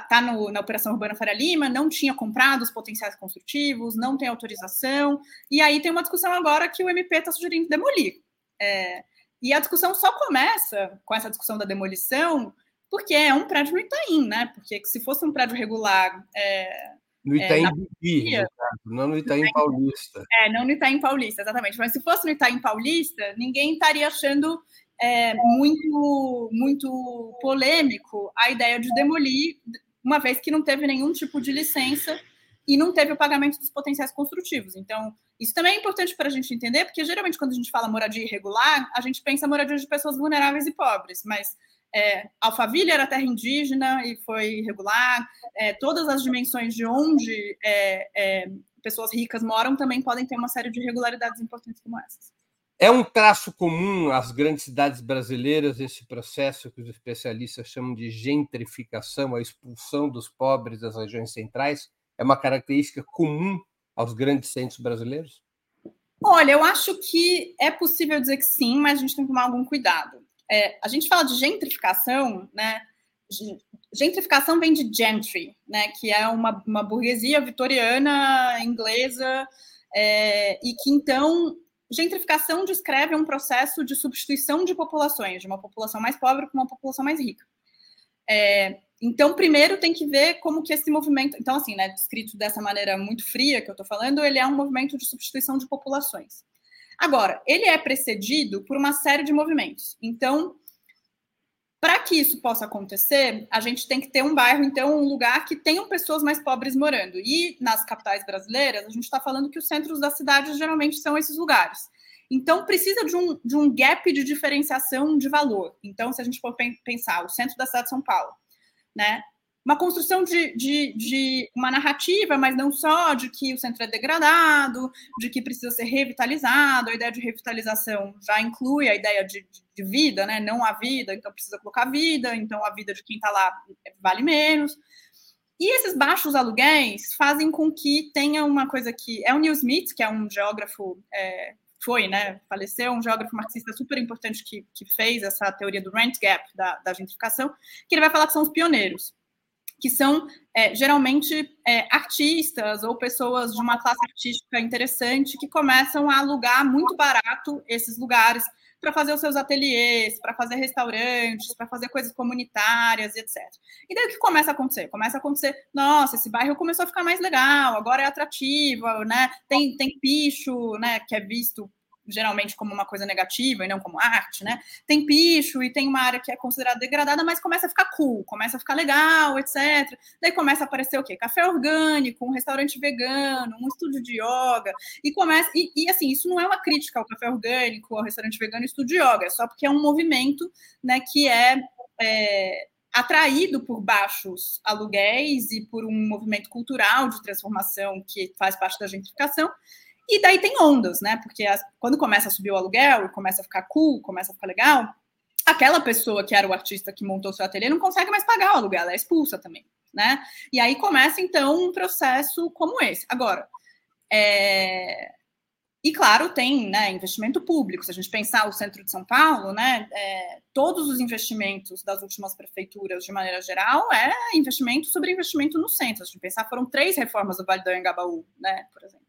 tá, tá na Operação Urbana Faria Lima, não tinha comprado os potenciais construtivos, não tem autorização, e aí tem uma discussão agora que o MP está sugerindo demolir. É, e a discussão só começa com essa discussão da demolição, porque é um prédio no Itaim, né? Porque se fosse um prédio regular. É, no é, Itaim é, Bibi, não no Itaim Paulista. É, não no Itaim Paulista, exatamente. Mas se fosse no Itaim Paulista, ninguém estaria achando é, muito, muito polêmico a ideia de demolir, uma vez que não teve nenhum tipo de licença e não teve o pagamento dos potenciais construtivos. Então, isso também é importante para a gente entender, porque geralmente quando a gente fala moradia irregular, a gente pensa moradia de pessoas vulneráveis e pobres, mas é, Alphaville era terra indígena e foi irregular, é, todas as dimensões de onde é, é pessoas ricas moram também podem ter uma série de irregularidades importantes como essas. É um traço comum às grandes cidades brasileiras esse processo que os especialistas chamam de gentrificação, a expulsão dos pobres das regiões centrais? É uma característica comum aos grandes centros brasileiros? Olha, eu acho que é possível dizer que sim, mas a gente tem que tomar algum cuidado. É, a gente fala de gentrificação, né? Gentrificação vem de gentry, né? Que é uma, uma burguesia vitoriana inglesa é, e que então gentrificação descreve um processo de substituição de populações, de uma população mais pobre com uma população mais rica. É, então, primeiro tem que ver como que esse movimento, então assim, né, descrito dessa maneira muito fria que eu estou falando, ele é um movimento de substituição de populações. Agora, ele é precedido por uma série de movimentos. Então, para que isso possa acontecer, a gente tem que ter um bairro, então, um lugar que tenham pessoas mais pobres morando. E nas capitais brasileiras, a gente está falando que os centros das cidades geralmente são esses lugares. Então, precisa de um, de um gap de diferenciação de valor. Então, se a gente for pensar o centro da cidade de São Paulo, né? Uma construção de, de, de, uma narrativa, mas não só de que o centro é degradado, de que precisa ser revitalizado. A ideia de revitalização já inclui a ideia de, de vida, né? Não a vida, então precisa colocar vida, então a vida de quem está lá vale menos. E esses baixos aluguéis fazem com que tenha uma coisa que é o Neil Smith, que é um geógrafo é, foi, né, faleceu, um geógrafo marxista super importante que, que fez essa teoria do rent gap, da, da gentrificação, que ele vai falar que são os pioneiros que são é, geralmente é, artistas ou pessoas de uma classe artística interessante que começam a alugar muito barato esses lugares para fazer os seus ateliês, para fazer restaurantes, para fazer coisas comunitárias, etc. E daí o que começa a acontecer? Começa a acontecer, nossa, esse bairro começou a ficar mais legal, agora é atrativo, né? Tem, tem picho, né? Que é visto geralmente como uma coisa negativa e não como arte, né? Tem picho e tem uma área que é considerada degradada, mas começa a ficar cool, começa a ficar legal, etc. Daí começa a aparecer o quê? Café orgânico, um restaurante vegano, um estúdio de yoga, e começa. E, e assim, isso não é uma crítica ao café orgânico, ao restaurante vegano e estúdio de yoga, é só porque é um movimento né, que é, é atraído por baixos aluguéis e por um movimento cultural de transformação que faz parte da gentrificação, e daí tem ondas, né? Porque as, quando começa a subir o aluguel, começa a ficar cool, começa a ficar legal, aquela pessoa que era o artista que montou seu ateliê não consegue mais pagar o aluguel, ela é expulsa também, né? E aí começa então um processo como esse. Agora, é... e claro, tem né, investimento público. Se a gente pensar o centro de São Paulo, né, é, todos os investimentos das últimas prefeituras, de maneira geral, é investimento sobre investimento no centro. Se a gente pensar, foram três reformas do Vale do Anhangabaú, né, por exemplo.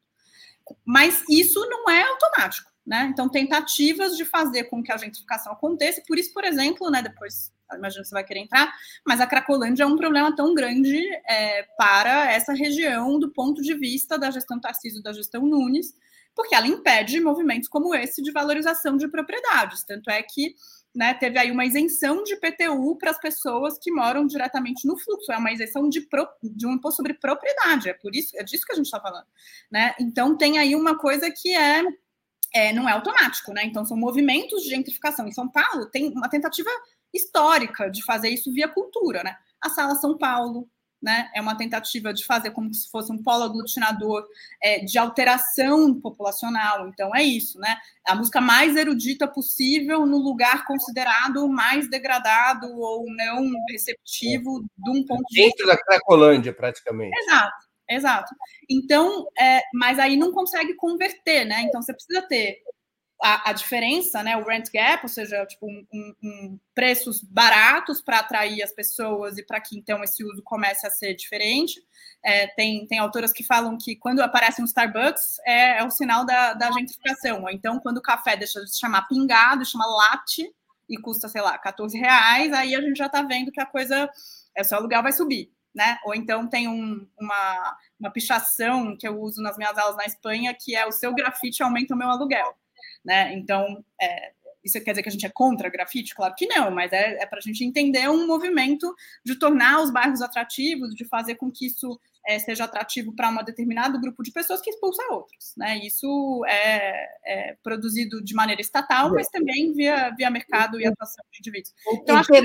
Mas isso não é automático, né? Então, tentativas de fazer com que a gentrificação aconteça, por isso, por exemplo, né, depois imagino que você vai querer entrar, mas a Cracolândia é um problema tão grande é, para essa região do ponto de vista da gestão Tarcísio da gestão Nunes, porque ela impede movimentos como esse de valorização de propriedades. Tanto é que né, teve aí uma isenção de PTU para as pessoas que moram diretamente no fluxo, é uma isenção de, pro, de um imposto sobre propriedade, é por isso, é disso que a gente está falando. Né? Então tem aí uma coisa que é, é, não é automático, né? Então são movimentos de gentrificação. Em São Paulo tem uma tentativa histórica de fazer isso via cultura, né? A Sala São Paulo, né? É uma tentativa de fazer como se fosse um polo aglutinador é, de alteração populacional. Então é isso, né? A música mais erudita possível no lugar considerado mais degradado ou não receptivo de um ponto de vista. Dentro da Cracolândia, praticamente. Exato. Exato. Então, é, mas aí não consegue converter, né? Então você precisa ter a, a, diferença, né, o rent gap, ou seja, tipo, um, um, um preços baratos para atrair as pessoas e para que então esse uso comece a ser diferente. É, tem, tem autoras que falam que quando aparece um Starbucks é, é o sinal da, da gentrificação, ou então quando o café deixa de se chamar pingado, chama latte e custa, sei lá, 14 reais, aí a gente já está vendo que a coisa, é, o seu aluguel vai subir. Né? Ou então tem um, uma, uma pichação que eu uso nas minhas aulas na Espanha, que é o seu grafite aumenta o meu aluguel né? Então, é, isso quer dizer que a gente é contra grafite? Claro que não, mas é, é para a gente entender um movimento de tornar os bairros atrativos, de fazer com que isso é, seja atrativo para um determinado grupo de pessoas que expulsa outros. Né? Isso é, é produzido de maneira estatal, mas também via, via mercado e atuação de indivíduos. Então, acho que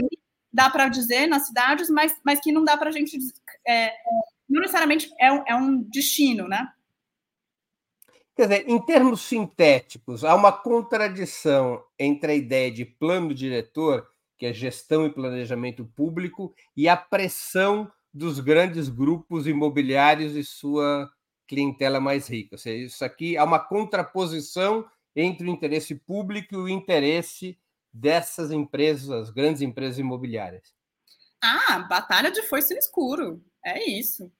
dá para dizer nas cidades, mas, mas que não dá para a gente. É, não necessariamente é um, é um destino, né? Quer dizer, em termos sintéticos, há uma contradição entre a ideia de plano diretor, que é gestão e planejamento público, e a pressão dos grandes grupos imobiliários e sua clientela mais rica. Ou seja, isso aqui há uma contraposição entre o interesse público e o interesse dessas empresas, as grandes empresas imobiliárias. Ah, batalha de força no escuro. É isso.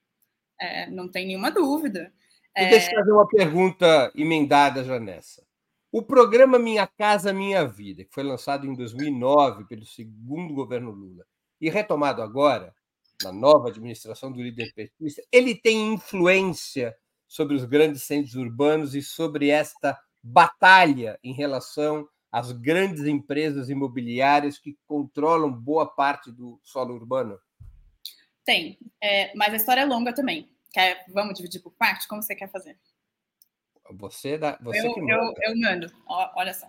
É, não tem nenhuma dúvida. É... Deixa eu fazer uma pergunta emendada já nessa. O programa Minha Casa Minha Vida, que foi lançado em 2009 pelo segundo governo Lula e retomado agora na nova administração do líder petista, ele tem influência sobre os grandes centros urbanos e sobre esta batalha em relação às grandes empresas imobiliárias que controlam boa parte do solo urbano? Tem, é, mas a história é longa também. Quer, vamos dividir por parte? Como você quer fazer? Você, dá, você eu, que manda. Eu, eu mando, olha só.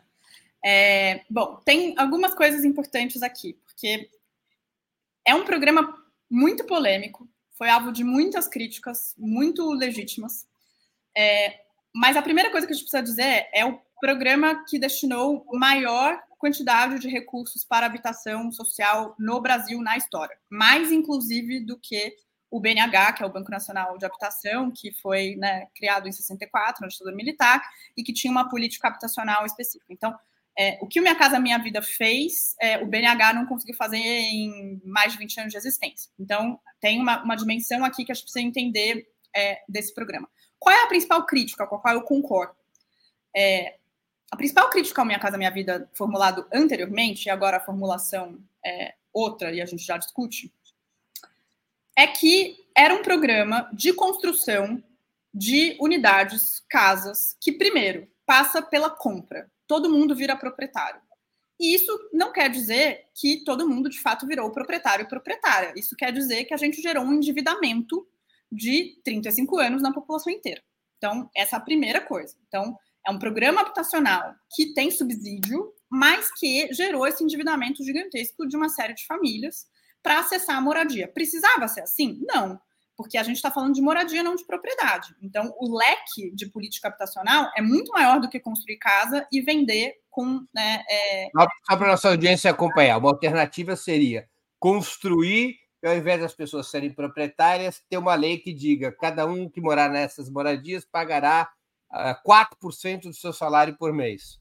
É, bom, tem algumas coisas importantes aqui, porque é um programa muito polêmico, foi alvo de muitas críticas, muito legítimas. É, mas a primeira coisa que a gente precisa dizer é o programa que destinou maior quantidade de recursos para habitação social no Brasil na história, mais inclusive do que o BNH, que é o Banco Nacional de Habitação, que foi né, criado em 64, na ditadura militar, e que tinha uma política habitacional específica. Então, é, o que o Minha Casa Minha Vida fez, é, o BNH não conseguiu fazer em mais de 20 anos de existência. Então, tem uma, uma dimensão aqui que a gente precisa entender é, desse programa. Qual é a principal crítica com a qual eu concordo? É, a principal crítica ao Minha Casa Minha Vida, formulado anteriormente, e agora a formulação é outra, e a gente já discute, é que era um programa de construção de unidades, casas, que primeiro passa pela compra. Todo mundo vira proprietário. E isso não quer dizer que todo mundo de fato virou proprietário e proprietária. Isso quer dizer que a gente gerou um endividamento de 35 anos na população inteira. Então, essa é a primeira coisa. Então, é um programa habitacional que tem subsídio, mas que gerou esse endividamento gigantesco de uma série de famílias para acessar a moradia. Precisava ser assim? Não, porque a gente está falando de moradia, não de propriedade. Então, o leque de política habitacional é muito maior do que construir casa e vender com. Né, é... Só para nossa audiência acompanhar, uma alternativa seria construir, ao invés das pessoas serem proprietárias, ter uma lei que diga cada um que morar nessas moradias pagará uh, ah, 4% do seu salário por mês.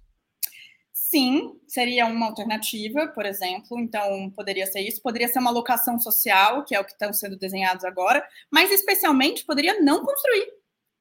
Sim, seria uma alternativa, por exemplo. Então, poderia ser isso. Poderia ser uma locação social, que é o que estão sendo desenhados agora, mas especialmente poderia não construir.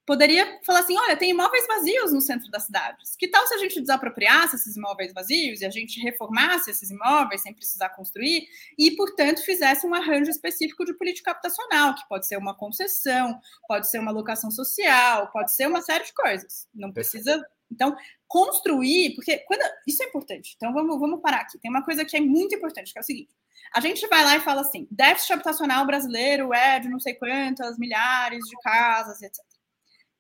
Poderia falar assim: olha, tem imóveis vazios no centro das cidades. Que tal se a gente desapropriasse esses imóveis vazios e a gente reformasse esses imóveis sem precisar construir e, portanto, fizesse um arranjo específico de política habitacional, que pode ser uma concessão, pode ser uma locação social, pode ser uma série de coisas. Não precisa então, construir, porque quando, isso é importante. Então, vamos, vamos parar aqui. Tem uma coisa que é muito importante, que é o seguinte: a gente vai lá e fala assim, déficit habitacional brasileiro é de não sei quantas milhares de casas, etc.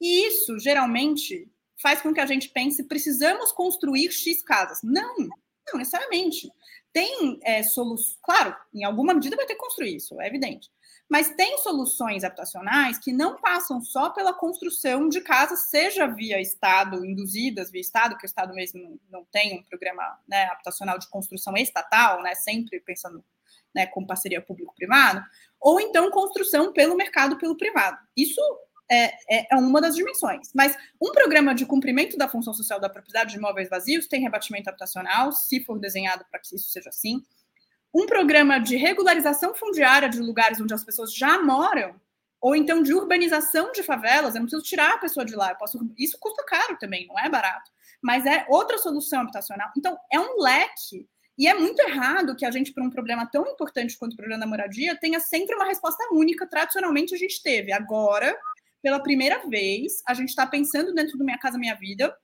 E isso, geralmente, faz com que a gente pense, precisamos construir X casas. Não, não necessariamente. tem é, soluções. Claro, em alguma medida vai ter que construir isso, é evidente. Mas tem soluções habitacionais que não passam só pela construção de casas, seja via Estado, induzidas via Estado, que o Estado mesmo não, tem um programa né, habitacional de construção estatal, né, sempre pensando né, com parceria público-privada, ou então construção pelo mercado, pelo privado. Isso é, é, é, uma das dimensões. Mas um programa de cumprimento da função social da propriedade de imóveis vazios tem rebatimento habitacional, se for desenhado para que isso seja assim. Um programa de regularização fundiária de lugares onde as pessoas já moram, ou então de urbanização de favelas, eu não preciso tirar a pessoa de lá, posso, isso custa caro também, não é barato, mas é outra solução habitacional. Então, é um leque e é muito errado que a gente, para um problema tão importante quanto o problema da moradia, tenha sempre uma resposta única. Tradicionalmente, a gente teve. Agora, pela primeira vez, a gente está pensando dentro do Minha Casa Minha Vida,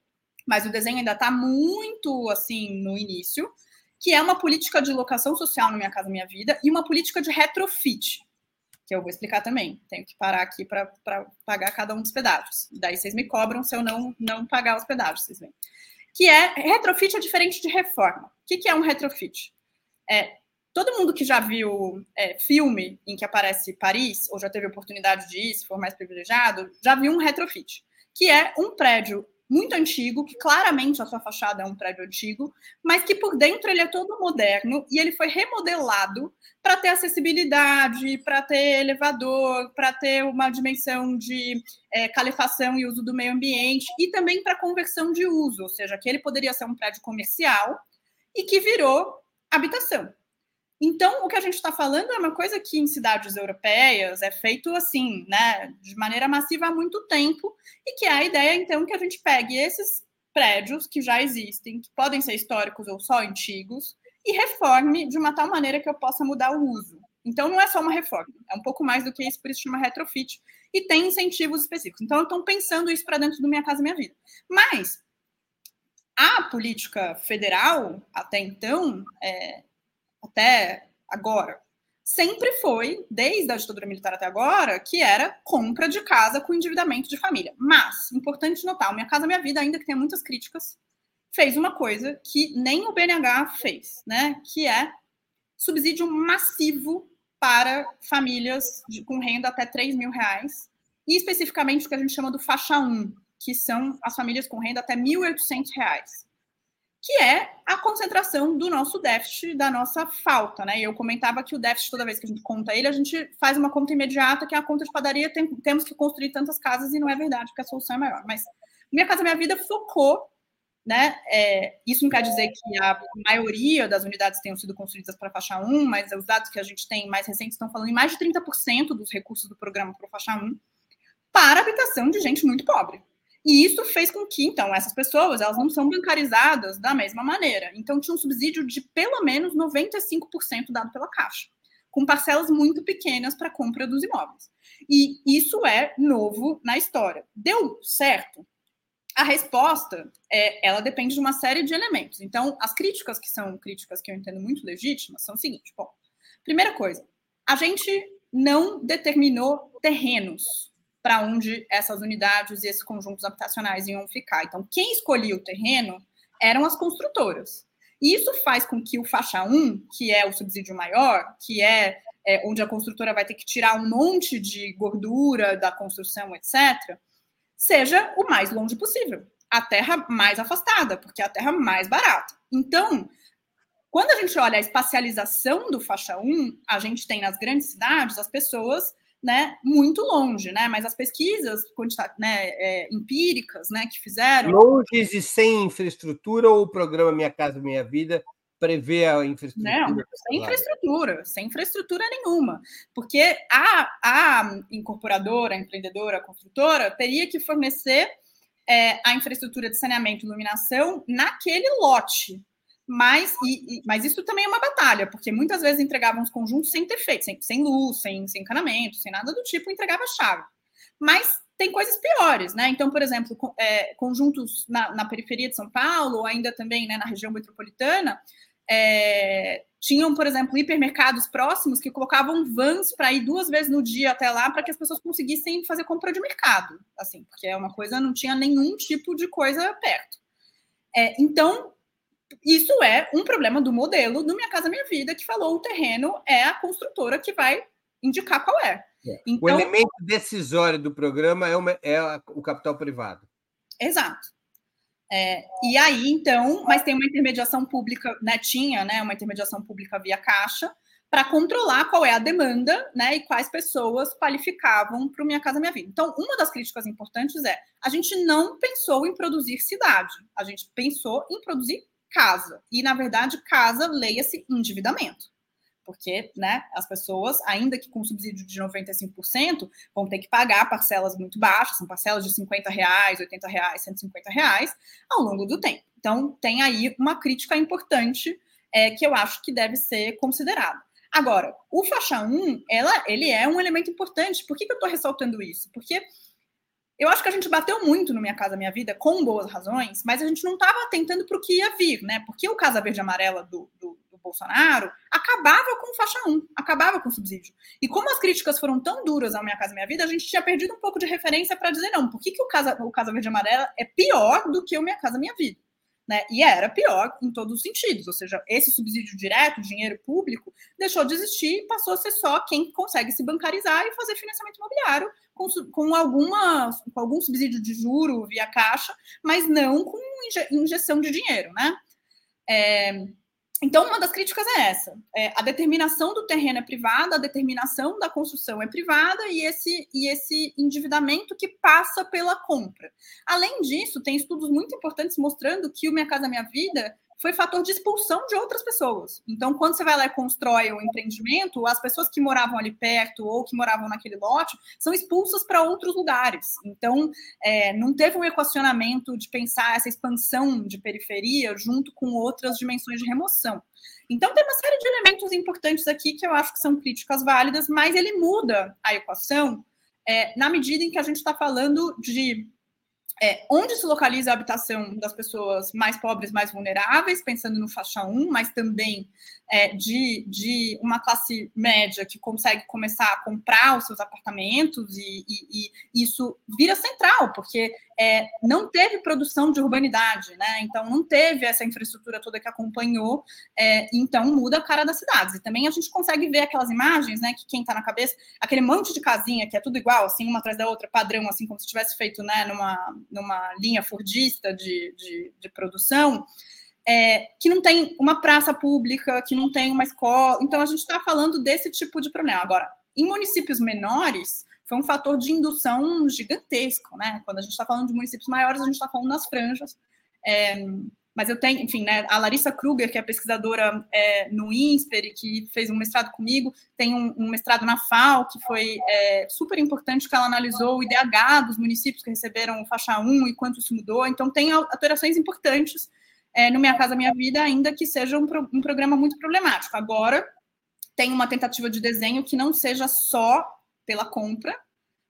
mas o desenho ainda está muito assim no início, que é uma política de locação social no Minha Casa Minha Vida e uma política de retrofit, que eu vou explicar também. Tenho que parar aqui para pagar cada um dos pedágios. Daí vocês me cobram se eu não, não pagar os pedágios, vocês veem. Que é retrofit é diferente de reforma. O que, que é um retrofit? É, Todo mundo que já viu é, filme em que aparece Paris, ou já teve oportunidade de ir, se for mais privilegiado, já viu um retrofit, que é um prédio muito antigo, que claramente a sua fachada é um prédio antigo, mas que por dentro ele é todo moderno e ele foi remodelado para ter acessibilidade, para ter elevador, para ter uma dimensão de é, calefação e uso do meio ambiente e também para conversão de uso, ou seja, que ele poderia ser um prédio comercial e que virou habitação. Então, o que a gente está falando é uma coisa que em cidades europeias é feito assim, né, de maneira massiva há muito tempo, e que é a ideia, então, que a gente pegue esses prédios que já existem, que podem ser históricos ou só antigos, e reforme de uma tal maneira que eu possa mudar o uso. Então, não é só uma reforma, é um pouco mais do que isso, por isso chama retrofit, e tem incentivos específicos. Então, estou pensando isso para dentro do Minha Casa Minha Vida. Mas a política federal, até então, é, até agora, sempre foi, desde a ditadura militar até agora, que era compra de casa com endividamento de família. Mas, importante notar, Minha Casa Minha Vida, ainda que tenha muitas críticas, fez uma coisa que nem o BNH fez, né? Que é subsídio massivo para famílias de, com renda até 3 mil reais, e especificamente o que a gente chama do faixa 1, que são as famílias com renda até 1.800 reais que é a concentração do nosso déficit, da nossa falta, né? Eu comentava que o déficit, toda vez que a gente conta ele, a gente faz uma conta imediata, que é a conta de padaria, tem, temos que construir tantas casas, e não é verdade, porque a solução é maior. Mas Minha Casa Minha Vida focou, né? É, isso não quer dizer que a maioria das unidades tenham sido construídas para faixa 1, mas os dados que a gente tem mais recentes estão falando em mais de 30% dos recursos do programa para faixa 1 para habitação de gente muito pobre. E isso fez com que, então, essas pessoas, elas não são bancarizadas da mesma maneira. Então, tinha um subsídio de pelo menos 95% dado pela Caixa, com parcelas muito pequenas para compra dos imóveis. E isso é novo na história. Deu certo? A resposta, é, ela depende de uma série de elementos. Então, as críticas que são críticas que eu entendo muito legítimas são o seguinte: bom, primeira coisa, a gente não determinou terrenos para onde essas unidades e esses conjuntos habitacionais iam ficar. Então, quem escolhia o terreno eram as construtoras. E isso faz com que o faixa 1, que é o subsídio maior, que é, é onde a construtora vai ter que tirar um monte de gordura da construção, etc., seja o mais longe possível. A terra mais afastada, porque é a terra mais barata. Então, quando a gente olha a espacialização do faixa 1, a gente tem nas grandes cidades as pessoas né, muito longe, né? Mas as pesquisas né, é, empíricas, né, que fizeram longe e sem infraestrutura ou o programa Minha Casa Minha Vida prevê a infraestrutura? Não, sem infraestrutura, sem infraestrutura nenhuma, porque a, a incorporadora, a empreendedora, a construtora teria que fornecer é, a infraestrutura de saneamento e iluminação naquele lote, mas, e, e, mas isso também é uma batalha, porque muitas vezes entregavam os conjuntos sem ter feito, sem, sem luz, sem, sem encanamento, sem nada do tipo, entregava chave. Mas tem coisas piores, né? Então, por exemplo, é, conjuntos na, na, periferia de São Paulo, ainda também né, na região metropolitana, é, tinham, por exemplo, hipermercados próximos que colocavam vans para ir duas vezes no dia até lá para que as pessoas conseguissem fazer compra de mercado, assim, porque é uma coisa, não tinha nenhum tipo de coisa perto. É, então, isso é um problema do modelo do Minha Casa Minha Vida, que falou o terreno é a construtora que vai indicar qual é. é. Então, o elemento decisório do programa é, uma, é o capital privado. Exato. É, e aí, então, mas tem uma intermediação pública, né, tinha, né, uma intermediação pública via Caixa, para controlar qual é a demanda, né, e quais pessoas qualificavam para o Minha Casa Minha Vida. Então, uma das críticas importantes é, a gente não pensou em produzir cidade, a gente pensou em produzir casa. E, na verdade, casa, leia-se endividamento porque né, as pessoas, ainda que com subsídio de 95%, vão ter que pagar parcelas muito baixas, são parcelas de 50 reais, 80 reais, 150 reais, ao longo do tempo. Então, tem aí uma crítica importante é, que eu acho que deve ser considerada. Agora, o faixa 1, ela, ele é um elemento importante. Por que, que eu estou ressaltando isso? Porque eu acho que a gente bateu muito no Minha Casa Minha Vida, com boas razões, mas a gente não estava atentando para o que ia vir, né? Porque o Casa Verde Amarela do, do Bolsonaro, acabava com faixa 1, acabava com subsídio. E como as críticas foram tão duras ao Minha Casa Minha Vida, a gente tinha perdido um pouco de referência para dizer, não, por que, que o, Casa, o Casa Verde Amarela é pior do que o Minha Casa Minha Vida? Né? E era pior em todos os sentidos, ou seja, esse subsídio direto, dinheiro público, deixou de existir e passou a ser só quem consegue se bancarizar e fazer financiamento imobiliário com, com, alguma, com algum subsídio de juro via caixa, mas não com injeção de dinheiro, né? É, então, uma das críticas é essa: é, a determinação do terreno é privada, a determinação da construção é privada e esse, e esse endividamento que passa pela compra. Além disso, tem estudos muito importantes mostrando que o Minha Casa Minha Vida foi fator de expulsão de outras pessoas. Então, quando você vai lá e constrói o empreendimento, as pessoas que moravam ali perto ou que moravam naquele lote são expulsas para outros lugares. Então, é, não teve um equacionamento de pensar essa expansão de periferia junto com outras dimensões de remoção. Então, tem uma série de elementos importantes aqui que eu acho que são críticas válidas, mas ele muda a equação é, na medida em que a gente está falando de é, onde se localiza a habitação das pessoas mais pobres, mais vulneráveis, pensando no faixa 1, mas também é, de, de uma classe média que consegue começar a comprar os seus apartamentos, e, e, e isso vira central, porque é, não teve produção de urbanidade, né? Então não teve essa infraestrutura toda que acompanhou, é, então muda a cara das cidades. E também a gente consegue ver aquelas imagens, né? Que quem está na cabeça, aquele monte de casinha que é tudo igual, assim, uma atrás da outra, padrão, assim, como se tivesse feito né, numa, numa linha fordista de, de, de produção. É, que não tem uma praça pública, que não tem uma escola. Então, a gente está falando desse tipo de problema. Agora, em municípios menores, foi um fator de indução gigantesco, né? Quando a gente está falando de municípios maiores, a gente está falando nas franjas. É, mas eu tenho, enfim, né, a Larissa Kruger, que é pesquisadora é, no INSPER e que fez um mestrado comigo, tem um, um mestrado na FAO, que foi é, super importante, que ela analisou o IDH dos municípios que receberam faixa 1 e quanto isso mudou. Então, tem alterações importantes é, no Minha Casa Minha Vida, ainda que seja um, pro, um programa muito problemático. Agora, tem uma tentativa de desenho que não seja só pela compra,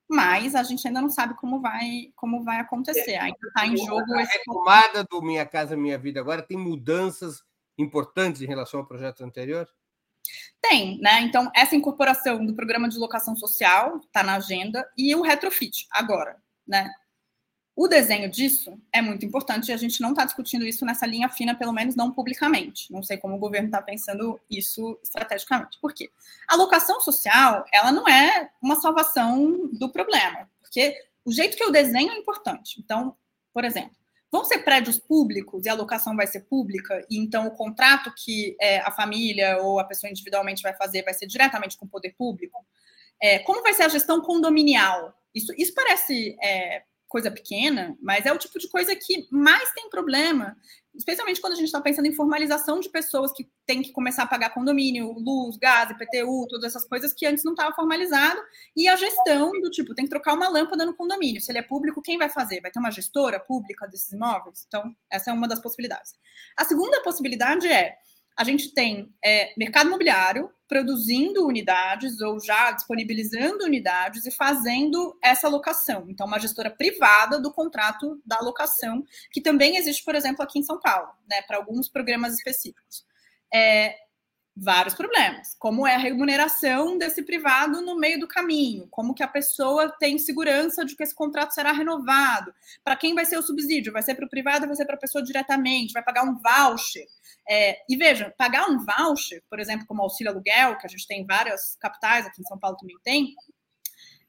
mas a gente ainda não sabe como vai como vai acontecer. Ainda está em jogo a esse. retomada do Minha Casa Minha Vida agora tem mudanças importantes em relação ao projeto anterior? Tem, né? Então, essa incorporação do programa de locação social está na agenda e o retrofit agora, né? O desenho disso é muito importante e a gente não está discutindo isso nessa linha fina, pelo menos não publicamente. Não sei como o governo está pensando isso estrategicamente. Por quê? A locação social, ela não é uma salvação do problema, porque o jeito que eu desenho é importante. Então, por exemplo, vão ser prédios públicos e a locação vai ser pública, e então o contrato que é, a família ou a pessoa individualmente vai fazer vai ser diretamente com o poder público. É, como vai ser a gestão condominial? Isso, isso parece é, coisa pequena, mas é o tipo de coisa que mais tem problema, especialmente quando a gente está pensando em formalização de pessoas que têm que começar a pagar condomínio, luz, gás, IPTU, todas essas coisas que antes não estava formalizado, e a gestão do tipo, tem que trocar uma lâmpada no condomínio. Se ele é público, quem vai fazer? Vai ter uma gestora pública desses imóveis? Então, essa é uma das possibilidades. A segunda possibilidade é a gente tem é, mercado imobiliário produzindo unidades ou já disponibilizando unidades e fazendo essa locação. Então, uma gestora privada do contrato da locação, que também existe, por exemplo, aqui em São Paulo, né, para alguns programas específicos. É, vários problemas. Como é a remuneração desse privado no meio do caminho? Como que a pessoa tem segurança de que esse contrato será renovado? Para quem vai ser o subsídio? Vai ser para o privado, vai ser para a pessoa diretamente? Vai pagar um voucher? É, e veja, pagar um voucher, por exemplo, como auxílio aluguel, que a gente tem em várias capitais, aqui em São Paulo também tem,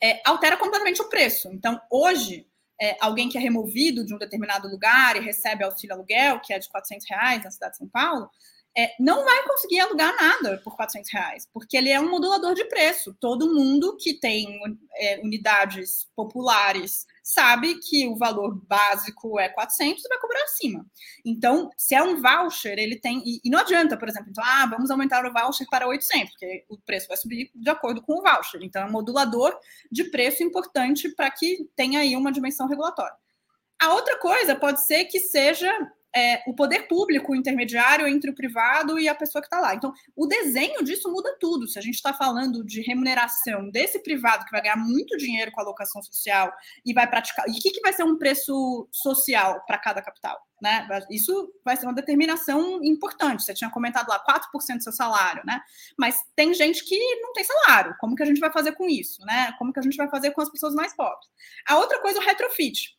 é, altera completamente o preço. Então, hoje, é, alguém que é removido de um determinado lugar e recebe auxílio aluguel, que é de 400 reais na cidade de São Paulo, é, não vai conseguir alugar nada por 400 reais, porque ele é um modulador de preço. Todo mundo que tem é, unidades populares sabe que o valor básico é 400 e vai cobrar acima. Então, se é um voucher, ele tem. E, e, não adianta, por exemplo, então, ah, vamos aumentar o voucher para 800, porque o preço vai subir de acordo com o voucher. Então, é um modulador de preço importante para que tenha aí uma dimensão regulatória. A outra coisa pode ser que seja é, o poder público, intermediário entre o privado e a pessoa que está lá. Então, o desenho disso muda tudo. Se a gente está falando de remuneração desse privado que vai ganhar muito dinheiro com a alocação social e vai praticar. E o que, que vai ser um preço social para cada capital? Né? Isso vai ser uma determinação importante. Você tinha comentado lá 4% do seu salário, né? Mas tem gente que não tem salário. Como que a gente vai fazer com isso? Né? Como que a gente vai fazer com as pessoas mais pobres? A outra coisa é o retrofit.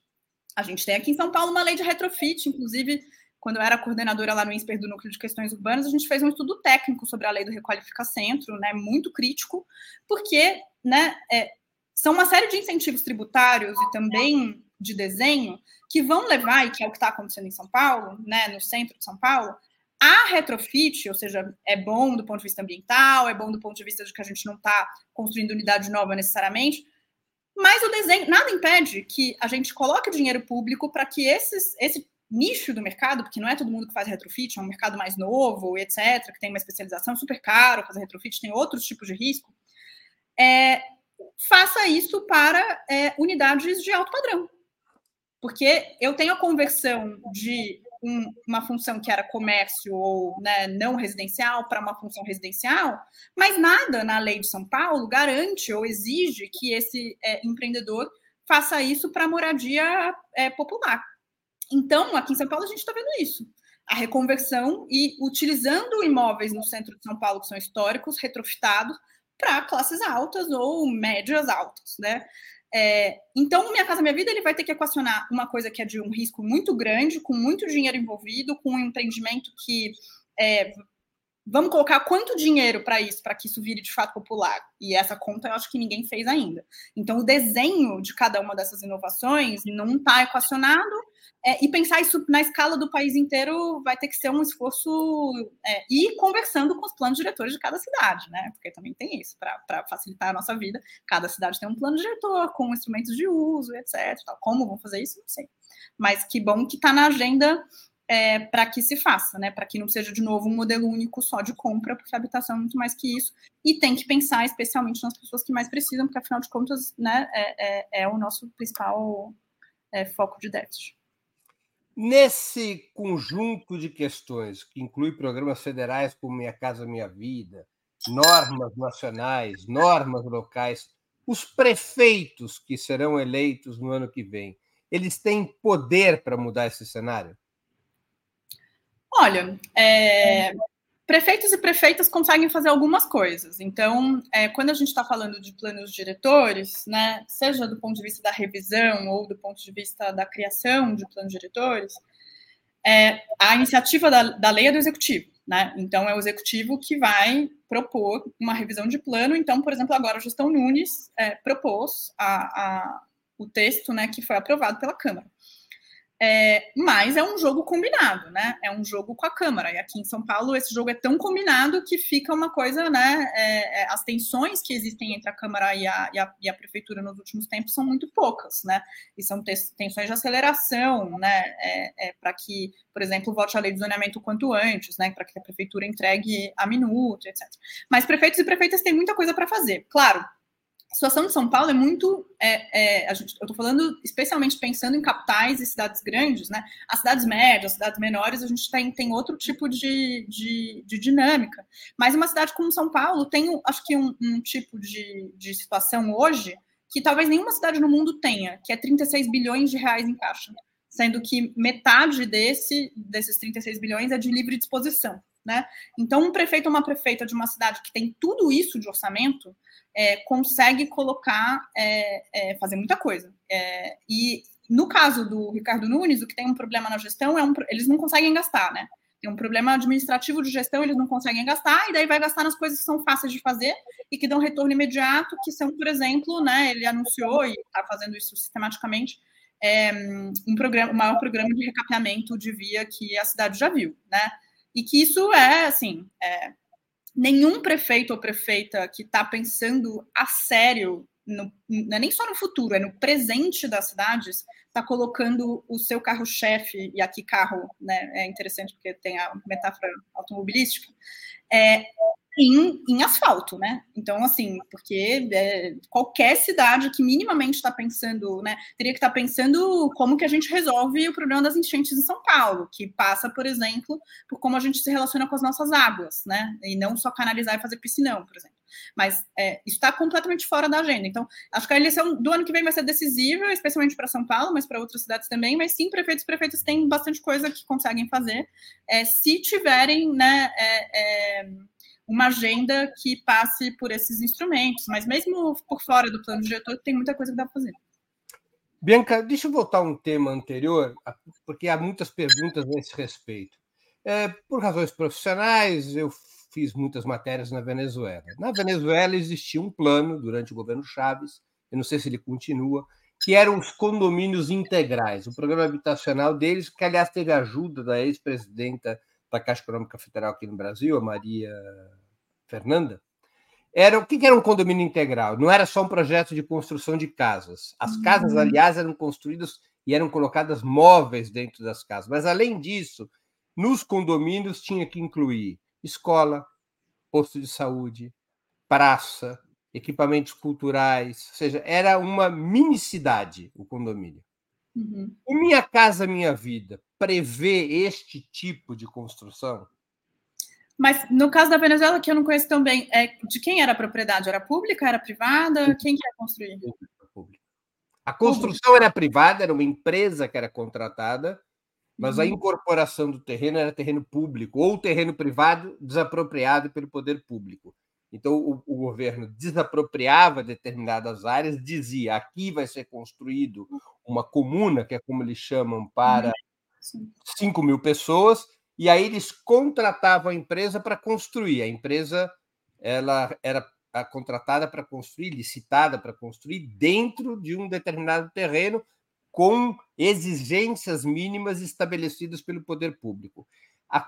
A gente tem aqui em São Paulo uma lei de retrofit, inclusive, quando eu era coordenadora lá no INSPER do Núcleo de Questões Urbanas, a gente fez um estudo técnico sobre a lei do Requalifica Centro, né, muito crítico, porque né, é, são uma série de incentivos tributários e também de desenho que vão levar, e que é o que está acontecendo em São Paulo, né, no centro de São Paulo, a retrofit, ou seja, é bom do ponto de vista ambiental, é bom do ponto de vista de que a gente não está construindo unidade nova necessariamente, mas o desenho, nada impede que a gente coloque dinheiro público para que esses, esse nicho do mercado, porque não é todo mundo que faz retrofit, é um mercado mais novo, etc., que tem uma especialização super caro, fazer retrofit tem outros tipos de risco, é, faça isso para é, unidades de alto padrão. Porque eu tenho a conversão de um, uma função que era comércio ou né, não residencial para uma função residencial, mas nada na lei de São Paulo garante ou exige que esse é, empreendedor faça isso para moradia é, popular. Então, aqui em São Paulo, a gente está vendo isso. A reconversão e utilizando imóveis no centro de São Paulo que são históricos, retrofitados, para classes altas ou médias altas, né? É, então, Minha Casa Minha Vida ele vai ter que equacionar uma coisa que é de um risco muito grande, com muito dinheiro envolvido, com um empreendimento que é, vamos colocar quanto dinheiro para isso, para que isso vire de fato popular. E essa conta eu acho que ninguém fez ainda. Então, o desenho de cada uma dessas inovações não está equacionado é, e pensar isso na escala do país inteiro vai ter que ser um esforço é, e conversando com os planos diretores de cada cidade, né? Porque também tem isso, para facilitar a nossa vida. Cada cidade tem um plano diretor com instrumentos de uso, etc. Como vão fazer isso? Não sei. Mas que bom que está na agenda é, para que se faça, né? Para que não seja de novo um modelo único só de compra, porque a habitação é muito mais que isso. E tem que pensar especialmente nas pessoas que mais precisam, porque afinal de contas, né, é, é, é o nosso principal é, foco de déficit. Nesse conjunto de questões, que inclui programas federais como Minha Casa Minha Vida, normas nacionais, normas locais, os prefeitos que serão eleitos no ano que vem, eles têm poder para mudar esse cenário? Olha, é, prefeitos e prefeitas conseguem fazer algumas coisas. Então, é, quando a gente está falando de planos diretores, né, seja do ponto de vista da revisão ou do ponto de vista da criação de planos diretores, é, a iniciativa da, da lei é do executivo. Né? Então, é o executivo que vai propor uma revisão de plano. Então, por exemplo, agora a gestão Nunes é, propôs a, a, o texto né, que foi aprovado pela Câmara. É, mas é um jogo combinado, né? É um jogo com a Câmara. E aqui em São Paulo esse jogo é tão combinado que fica uma coisa, né? É, é, as tensões que existem entre a Câmara e a, e, a, e a, Prefeitura nos últimos tempos são muito poucas, né? E são tensões de aceleração, né? É, é, para que, por exemplo, vote a lei de zoneamento o quanto antes, né? Para que a Prefeitura entregue a minuto, etc. Mas prefeitos e prefeitas têm muita coisa para fazer. Claro, a situação de São Paulo é muito. É, é, gente, eu estou falando especialmente pensando em capitais e cidades grandes, né? As cidades médias, as cidades menores, a gente tem, tem outro tipo de, de, de dinâmica. Mas uma cidade como São Paulo tem, acho que, um, um tipo de, de situação hoje que talvez nenhuma cidade no mundo tenha, que é 36 bilhões de reais em caixa, sendo que metade desse, desses 36 bilhões é de livre disposição. Né? Então, um prefeito ou uma prefeita de uma cidade que tem tudo isso de orçamento é, consegue colocar, é, é, fazer muita coisa. É, e no caso do Ricardo Nunes, o que tem um problema na gestão é um, eles não conseguem gastar, né? Tem um problema administrativo de gestão, eles não conseguem gastar, e daí vai gastar nas coisas que são fáceis de fazer e que dão retorno imediato, que são, por exemplo, né, ele anunciou e está fazendo isso sistematicamente, é, um programa, o maior programa de recapeamento de via que a cidade já viu, né? E que isso é, assim, é, nenhum prefeito ou prefeita que está pensando a sério, no, não é nem só no futuro, é no presente das cidades, está colocando o seu carro-chefe, e aqui carro né, é interessante porque tem a metáfora automobilística, é, em, em asfalto, né? Então, assim, porque é, qualquer cidade que minimamente está pensando, né, teria que estar tá pensando como que a gente resolve o problema das enchentes em São Paulo, que passa, por exemplo, por como a gente se relaciona com as nossas águas, né? E não só canalizar e fazer piscinão, por exemplo. Mas é, isso está completamente fora da agenda. Então, acho que a eleição do ano que vem vai ser decisiva, especialmente para São Paulo, mas para outras cidades também. Mas sim, prefeitos e prefeitas têm bastante coisa que conseguem fazer, é, se tiverem, né? É, é uma agenda que passe por esses instrumentos, mas mesmo por fora do plano diretor, tem muita coisa que dá para fazer. Bianca, deixa eu voltar a um tema anterior, porque há muitas perguntas nesse respeito. É, por razões profissionais, eu fiz muitas matérias na Venezuela. Na Venezuela existia um plano durante o governo Chaves, eu não sei se ele continua, que eram os condomínios integrais, o programa habitacional deles, que aliás teve ajuda da ex-presidenta da Caixa Econômica Federal aqui no Brasil, a Maria Fernanda, era o que era um condomínio integral? Não era só um projeto de construção de casas. As casas, uhum. aliás, eram construídas e eram colocadas móveis dentro das casas. Mas, além disso, nos condomínios tinha que incluir escola, posto de saúde, praça, equipamentos culturais, ou seja, era uma mini cidade o condomínio. Uhum. O Minha Casa Minha Vida prevê este tipo de construção? Mas no caso da Venezuela, que eu não conheço tão bem, é, de quem era a propriedade? Era pública? Era privada? Quem que ia construir? A construção era privada, era uma empresa que era contratada, mas uhum. a incorporação do terreno era terreno público, ou terreno privado desapropriado pelo poder público. Então, o, o, governo desapropriava determinadas áreas, dizia: aqui vai ser construído uma comuna, que é como eles chamam, para 5 mil pessoas, e aí eles contratavam a empresa para construir. A empresa ela era contratada para construir, licitada para construir dentro de um determinado terreno com exigências mínimas estabelecidas pelo poder público.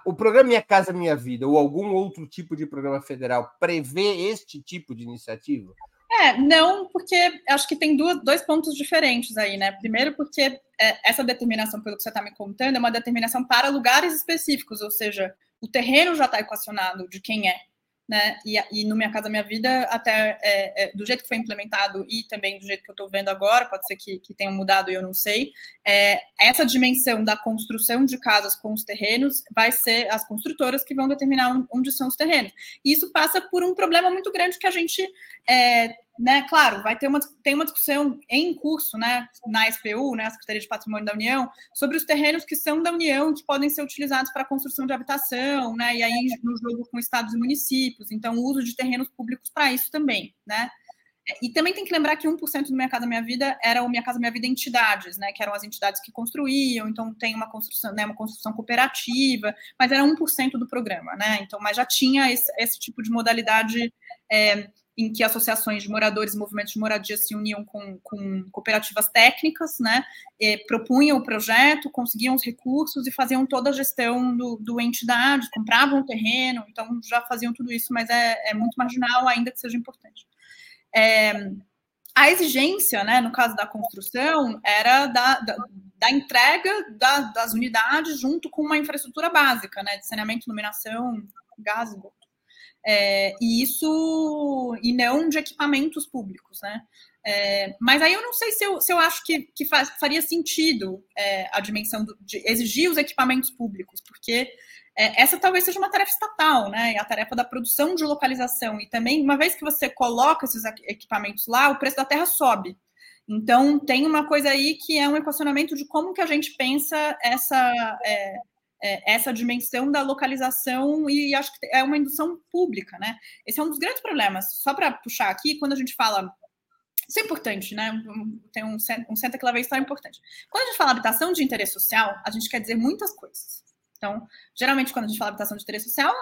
O programa Minha Casa Minha Vida ou algum outro tipo de programa federal prevê este tipo de iniciativa? É, não, porque acho que tem duas, dois pontos diferentes aí, né? Primeiro, porque é, essa determinação, pelo que você está me contando, é uma determinação para lugares específicos, ou seja, o terreno já está equacionado de quem é né? E, e, no Minha Casa Minha Vida, até é, é, do jeito que foi implementado e também do jeito que eu estou vendo agora, pode ser que, que tenha mudado e eu não sei, é, essa dimensão da construção de casas com os terrenos vai ser as construtoras que vão determinar onde são os terrenos. E isso passa por um problema muito grande que a gente é, né, claro, vai ter uma, tem uma discussão em curso, né, na SPU, né, Secretaria de Patrimônio da União, sobre os terrenos que são da União, que podem ser utilizados para construção de habitação, né, e aí no jogo com estados e municípios, então o uso de terrenos públicos para isso também, né. E também tem que lembrar que 1% do Minha Casa Minha Vida era o Minha Casa Minha Vida entidades, né, que eram as entidades que construíam, então tem uma construção, né, uma construção cooperativa, mas era 1% do programa, né, então, mas já tinha esse, esse tipo de modalidade é, em que associações de moradores, movimentos de moradia se uniam com, com cooperativas técnicas, né, propunham o projeto, conseguiam os recursos e faziam toda a gestão do, do entidade, compravam o terreno, então já faziam tudo isso, mas é, é muito marginal, ainda que seja importante. É, a exigência, né, no caso da construção, era da, da, da entrega da, das unidades junto com uma infraestrutura básica, né, de saneamento, iluminação, gás. É, e isso, e não de equipamentos públicos, né? É, mas aí eu não sei se eu, se eu acho que, que faz, faria sentido é, a dimensão do, de exigir os equipamentos públicos, porque é, essa talvez seja uma tarefa estatal, né? A tarefa da produção de localização. E também, uma vez que você coloca esses equipamentos lá, o preço da terra sobe. Então, tem uma coisa aí que é um equacionamento de como que a gente pensa essa, é, é, essa dimensão da localização e acho que é uma indução pública, né? Esse é um dos grandes problemas. Só para puxar aqui, quando a gente fala isso é importante, né? Tem um, um que leva história importante. Quando a gente fala habitação de interesse social, a gente quer dizer muitas coisas. Então, geralmente, quando a gente fala habitação de interesse social,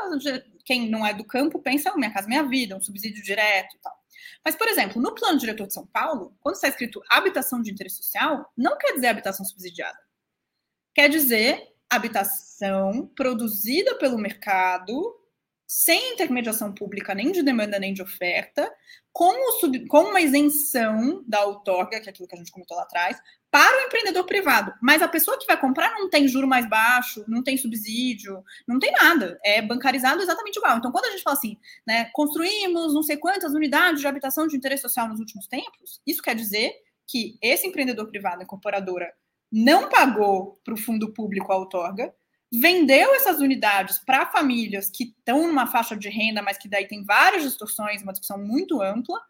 quem não é do campo pensa Minha Casa Minha Vida, um subsídio direto e tal. Mas, por exemplo, no plano diretor de São Paulo, quando está escrito habitação de interesse social, não quer dizer habitação subsidiada. Quer dizer habitação produzida pelo mercado, sem intermediação pública nem de demanda nem de oferta, com, sub, com uma isenção da outorga, que é aquilo que a gente comentou lá atrás, para o empreendedor privado. Mas a pessoa que vai comprar não tem juro mais baixo, não tem subsídio, não tem nada. É bancarizado exatamente igual. Então, quando a gente fala assim, né, construímos não sei quantas unidades de habitação de interesse social nos últimos tempos, isso quer dizer que esse empreendedor privado, incorporadora, não pagou para o fundo público a outorga, vendeu essas unidades para famílias que estão numa faixa de renda, mas que daí tem várias distorções, uma discussão muito ampla,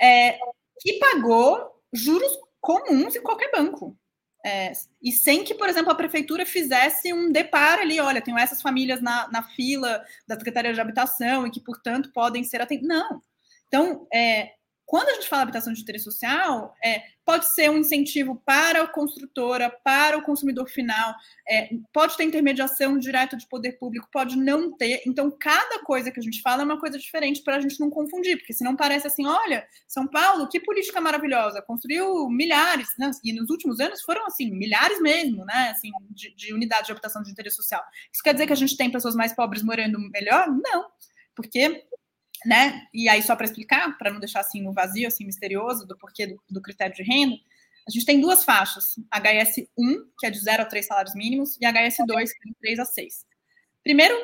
é, e pagou juros comuns em qualquer banco. É, e sem que, por exemplo, a prefeitura fizesse um deparo ali, olha, tenho essas famílias na, na fila da Secretaria de Habitação e que, portanto, podem ser atendidas. Não. Então, é, quando a gente fala habitação de interesse social, é, pode ser um incentivo para a construtora, para o consumidor final, é, pode ter intermediação direto de poder público, pode não ter. Então, cada coisa que a gente fala é uma coisa diferente para a gente não confundir, porque senão parece assim: olha, São Paulo, que política maravilhosa, construiu milhares, né? e nos últimos anos foram assim, milhares mesmo, né? Assim, de, de unidades de habitação de interesse social. Isso quer dizer que a gente tem pessoas mais pobres morando melhor? Não, porque né? E aí, só para explicar, para não deixar assim no vazio, assim, misterioso do porquê do, do, critério de renda, a gente tem duas faixas: HS1, que é de 0 a 3 salários mínimos, e HS2, que é de 3 a 6. Primeiro,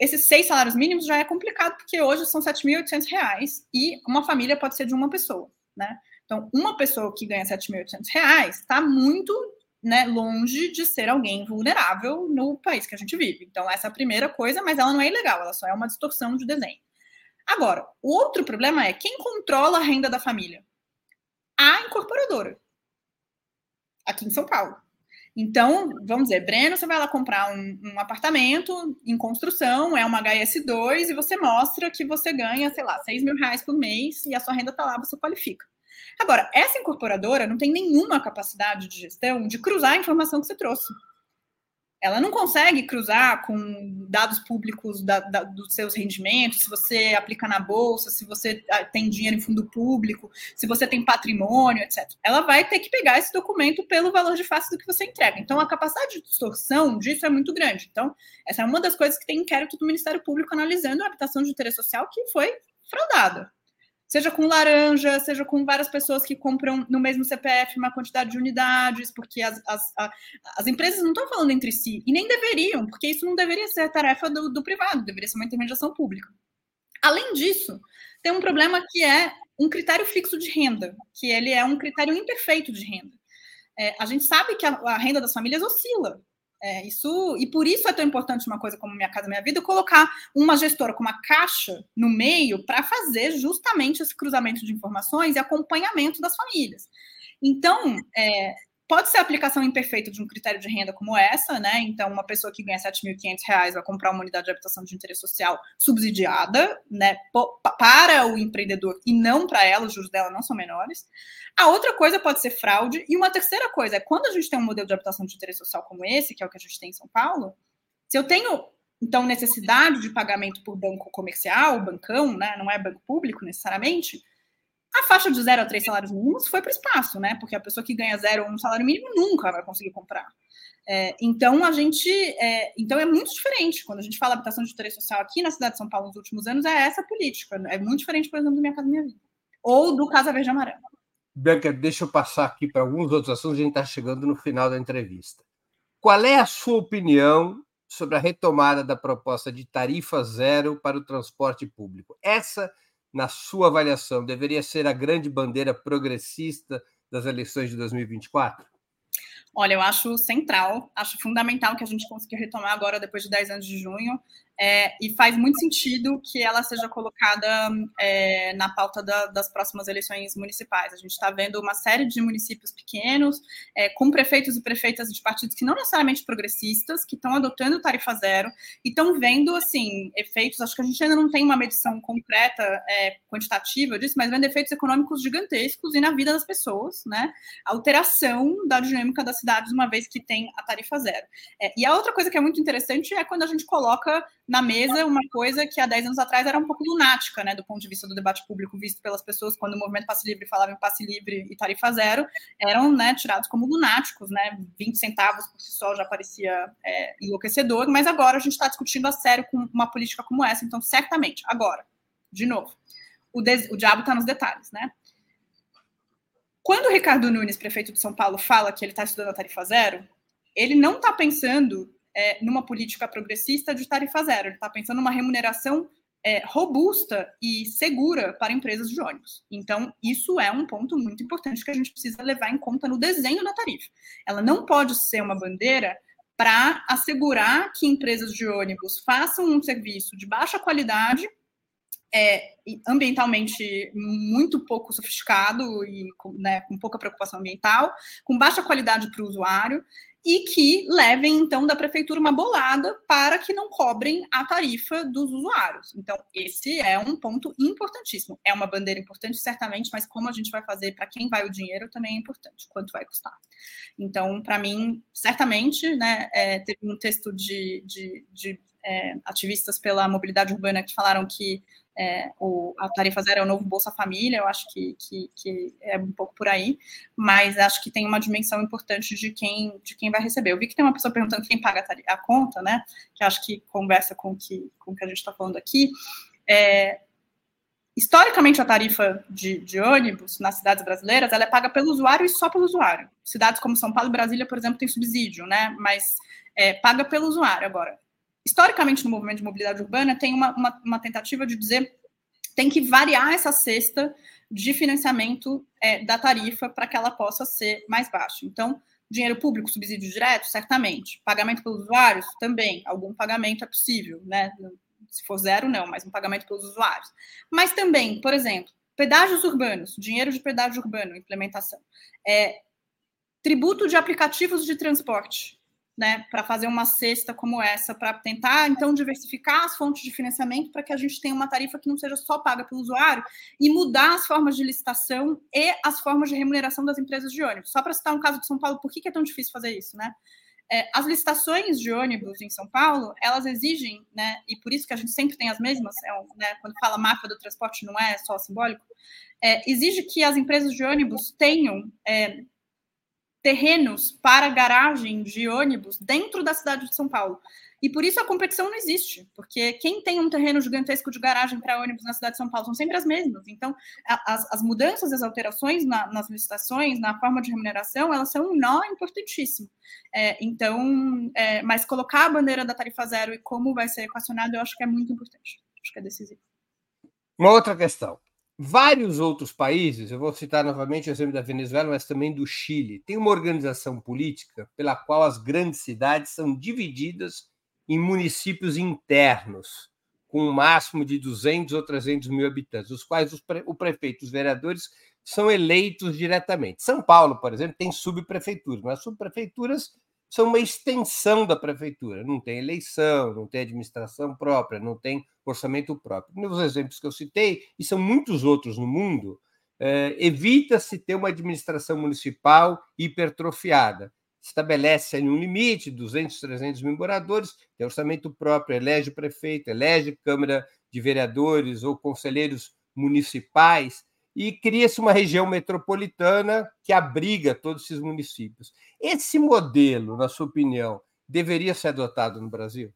esses seis salários mínimos já é complicado, porque hoje são R$ 7.800 e uma família pode ser de uma pessoa, né? Então, uma pessoa que ganha R$ 7.800 está muito né, longe de ser alguém vulnerável no país que a gente vive. Então, essa é a primeira coisa, mas ela não é ilegal, ela só é uma distorção de desenho. Agora, o outro problema é quem controla a renda da família? A incorporadora. Aqui em São Paulo. Então, vamos dizer, Breno, você vai lá comprar um, um, apartamento em construção, é uma HS2, e você mostra que você ganha, sei lá, 6 mil reais por mês e a sua renda está lá, você qualifica. Agora, essa incorporadora não tem nenhuma capacidade de gestão de cruzar a informação que você trouxe ela não consegue cruzar com dados públicos da, da, dos seus rendimentos, se você aplica na bolsa, se você ah, tem dinheiro em fundo público, se você tem patrimônio, etc. Ela vai ter que pegar esse documento pelo valor de face do que você entrega. Então, a capacidade de distorção disso é muito grande. Então, essa é uma das coisas que tem inquérito do Ministério Público analisando a habitação de interesse social que foi fraudada seja com laranja, seja com várias pessoas que compram no mesmo CPF uma quantidade de unidades, porque as, as, a, as empresas não estão falando entre si, e nem deveriam, porque isso não deveria ser tarefa do, do privado, deveria ser uma intermediação pública. Além disso, tem um problema que é um critério fixo de renda, que ele é um critério imperfeito de renda. É, a gente sabe que a, a renda das famílias oscila, é, isso e por isso é tão importante uma coisa como Minha Casa Minha Vida colocar uma gestora com uma caixa no meio para fazer justamente esse cruzamento de informações e acompanhamento das famílias. Então, é, pode ser a aplicação imperfeita de um critério de renda como essa, né? Então, uma pessoa que ganha R$ 7.500 vai comprar uma unidade de habitação de interesse social subsidiada, né, para o empreendedor e não para ela, os juros dela não são menores. A outra coisa pode ser fraude. E uma terceira coisa é quando a gente tem um modelo de habitação de interesse social como esse, que é o que a gente tem em São Paulo, se eu tenho então necessidade de pagamento por banco comercial, bancão, né, não é banco público necessariamente, a faixa de zero a três salários mínimos foi para o espaço, né? Porque a pessoa que ganha zero ou um salário mínimo nunca vai conseguir comprar. É, então a gente, é, então é muito diferente quando a gente fala habitação de interesse social aqui na cidade de São Paulo nos últimos anos é essa política, é muito diferente, por exemplo, do Minha Casa Minha Vida ou do Casa Verde Amarela. Bianca, deixa eu passar aqui para alguns outros assuntos, a gente está chegando no final da entrevista. Qual é a sua opinião sobre a retomada da proposta de tarifa zero para o transporte público? Essa na sua avaliação, deveria ser a grande bandeira progressista das eleições de 2024? Olha, eu acho central, acho fundamental que a gente consiga retomar agora, depois de 10 anos de junho. É, e faz muito sentido que ela seja colocada é, na pauta da, das próximas eleições municipais. A gente está vendo uma série de municípios pequenos, é, com prefeitos e prefeitas de partidos que não necessariamente progressistas, que estão adotando tarifa zero e estão vendo, assim, efeitos, acho que a gente ainda não tem uma medição concreta, é, quantitativa disso, mas vendo efeitos econômicos gigantescos e na vida das pessoas, né? Alteração da dinâmica das cidades, uma vez que tem a tarifa zero. É, e a outra coisa que é muito interessante é quando a gente coloca na mesa uma coisa que há 10 anos atrás era um pouco lunática, né, do ponto de vista do debate público visto pelas pessoas quando o movimento passe livre falava em passe livre e tarifa zero, eram né, tirados como lunáticos, né, 20 centavos por si só já parecia é, enlouquecedor, mas agora a gente está discutindo a sério com uma política como essa, então certamente, agora, de novo, o, o diabo está nos detalhes, né? Quando o Ricardo Nunes, prefeito de São Paulo, fala que ele está estudando a tarifa zero, ele não está pensando é, numa política progressista de tarifa zero. Ele está pensando numa remuneração é, robusta e segura para empresas de ônibus. Então, isso é um ponto muito importante que a gente precisa levar em conta no desenho da tarifa. Ela não pode ser uma bandeira para assegurar que empresas de ônibus façam um serviço de baixa qualidade, é, ambientalmente muito pouco sofisticado e com, né, com pouca preocupação ambiental, com baixa qualidade para o usuário, e que levem, então, da prefeitura uma bolada para que não cobrem a tarifa dos usuários. Então, esse é um ponto importantíssimo. É uma bandeira importante, certamente, mas como a gente vai fazer, para quem vai o dinheiro, também é importante, quanto vai custar. Então, para mim, certamente, né, é, teve um texto de, de, de é, ativistas pela mobilidade urbana que falaram que é, o, a tarifa zero é o novo Bolsa Família, eu acho que, que, que, é um pouco por aí, mas acho que tem uma dimensão importante de quem, de quem vai receber. Eu vi que tem uma pessoa perguntando quem paga a, a conta, né? Que acho que conversa com que, o que a gente está falando aqui. É, historicamente, a tarifa de, de, ônibus nas cidades brasileiras ela é paga pelo usuário e só pelo usuário. Cidades como São Paulo e Brasília, por exemplo, tem subsídio, né? Mas é, paga pelo usuário. Agora, historicamente no movimento de mobilidade urbana tem uma, uma, uma tentativa de dizer tem que variar essa cesta de financiamento é, da tarifa para que ela possa ser mais baixa. Então, dinheiro público, subsídio direto, certamente. Pagamento pelos usuários, também. Algum pagamento é possível, né? Se for zero, não, mas um pagamento pelos usuários. Mas também, por exemplo, pedágios urbanos, dinheiro de pedágio urbano, implementação. É, tributo de aplicativos de transporte, né, para fazer uma cesta como essa, para tentar, então, diversificar as fontes de financiamento para que a gente tenha uma tarifa que não seja só paga pelo usuário e mudar as formas de licitação e as formas de remuneração das empresas de ônibus. Só para citar um caso de São Paulo, por que, é tão difícil fazer isso, né? É, as licitações de ônibus em São Paulo, elas exigem, né, e por isso que a gente sempre tem as mesmas, é, né, quando fala máfia do transporte não é só simbólico, é, exige que as empresas de ônibus tenham é, terrenos para garagem de ônibus dentro da cidade de São Paulo. E por isso a competição não existe, porque quem tem um terreno gigantesco de garagem para ônibus na cidade de São Paulo são sempre as mesmas. Então, as, as mudanças, as alterações na, nas licitações, na forma de remuneração, elas são um nó importantíssimo. É, então, é, mas colocar a bandeira da tarifa zero e como vai ser equacionado, eu acho que é muito importante. Acho que é decisivo. Uma outra questão. Vários outros países, eu vou citar novamente o exemplo da Venezuela, mas também do Chile, tem uma organização política pela qual as grandes cidades são divididas em municípios internos, com um máximo de 200 ou 300 mil habitantes, os quais os pre o prefeito os vereadores são eleitos diretamente. São Paulo, por exemplo, tem subprefeituras, mas subprefeituras são uma extensão da prefeitura. Não tem eleição, não tem administração própria, não tem orçamento próprio. Nos exemplos que eu citei, e são muitos outros no mundo, eh, evita-se ter uma administração municipal hipertrofiada. Estabelece um limite, 200, 300 mil moradores, tem orçamento próprio, elege o prefeito, elege Câmara de Vereadores ou conselheiros municipais, e cria-se uma região metropolitana que abriga todos esses municípios. Esse modelo, na sua opinião, deveria ser adotado no Brasil?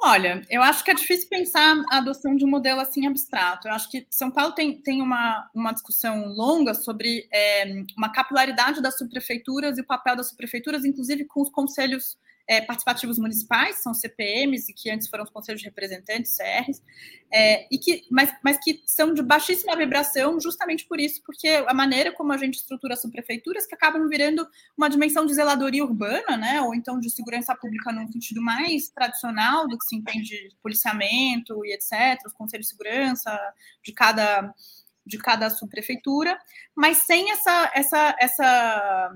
Olha, eu acho que é difícil pensar a adoção de um modelo assim abstrato. Eu acho que São Paulo tem, tem uma, uma discussão longa sobre é, uma capilaridade das subprefeituras e o papel das subprefeituras, inclusive com os conselhos é, participativos municipais, são CPMs, e que antes foram os conselhos de representantes, CRs, é, e que, mas, mas que são de baixíssima vibração, justamente por isso, porque a maneira como a gente estrutura as subprefeituras, que acabam virando uma dimensão de zeladoria urbana, né, ou então de segurança pública num sentido mais tradicional do que se entende de policiamento e etc., os conselhos de segurança de cada, de cada subprefeitura, mas sem essa, essa, essa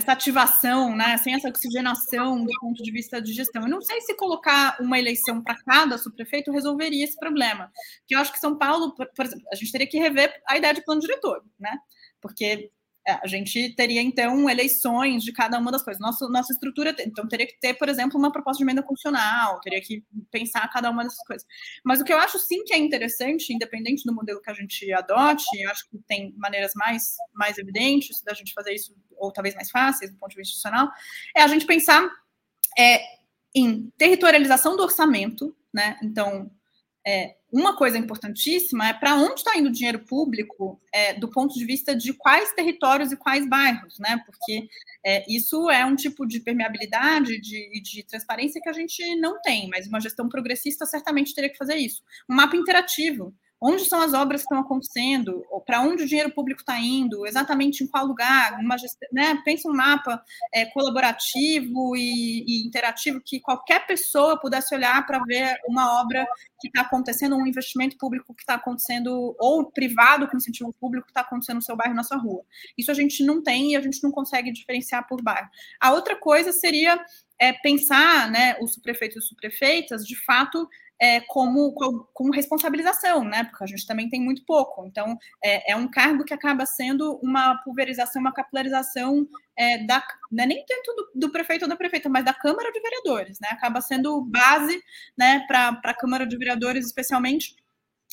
essa ativação, né, sem essa oxigenação do ponto de vista de gestão. Eu não sei se colocar uma eleição para cada subprefeito resolveria esse problema. Que eu acho que São Paulo, por, por exemplo, a gente teria que rever a ideia de plano diretor, né? Porque é, a gente teria, então, eleições de cada uma das coisas. Nossa, nossa estrutura, então, teria que ter, por exemplo, uma proposta de emenda constitucional, teria que pensar cada uma dessas coisas. Mas o que eu acho, sim, que é interessante, independente do modelo que a gente adote, acho que tem maneiras mais, mais evidentes da gente fazer isso, ou talvez mais fáceis, do ponto de vista institucional, é a gente pensar é, em territorialização do orçamento, né? Então, é, uma coisa importantíssima é para onde está indo o dinheiro público é, do ponto de vista de quais territórios e quais bairros, né? Porque é, isso é um tipo de permeabilidade de, de transparência que a gente não tem, mas uma gestão progressista certamente teria que fazer isso. Um mapa interativo onde são as obras que estão acontecendo, para onde o dinheiro público está indo, exatamente em qual lugar, uma né? pensa um mapa é, colaborativo e, e, interativo que qualquer pessoa pudesse olhar para ver uma obra que está acontecendo, um investimento público que está acontecendo, ou privado com incentivo público que está acontecendo no seu bairro, na sua rua. Isso a gente não tem e a gente não consegue diferenciar por bairro. A outra coisa seria é, pensar né, os prefeitos e subprefeitas, de fato, é, como, com responsabilização, né? Porque a gente também tem muito pouco. Então, é, é um cargo que acaba sendo uma pulverização, uma capilarização é, da, não é nem tanto do, do, prefeito ou da prefeita, mas da Câmara de Vereadores, né? Acaba sendo base né, para a Câmara de Vereadores, especialmente.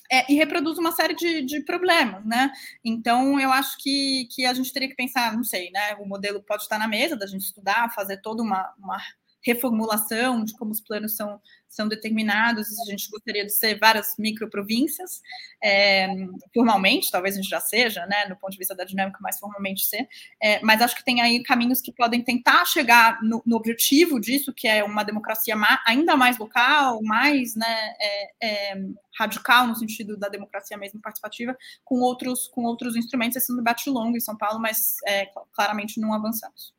É, e reproduz uma série de, de, problemas, né? Então, eu acho que, que a gente teria que pensar, não sei, né? O modelo pode estar na mesa da gente estudar, fazer toda uma, uma reformulação de como os planos são, são determinados, a gente gostaria de ser várias microprovíncias, é, formalmente, talvez a gente já seja, né, no ponto de vista da dinâmica, mais formalmente ser, é, mas acho que tem aí caminhos que podem tentar chegar no, no objetivo disso, que é uma democracia ainda mais local, mais né, é, é, radical no sentido da democracia mesmo participativa, com outros, com outros instrumentos. Esse é um debate longo em São Paulo, mas é, claramente não avançamos.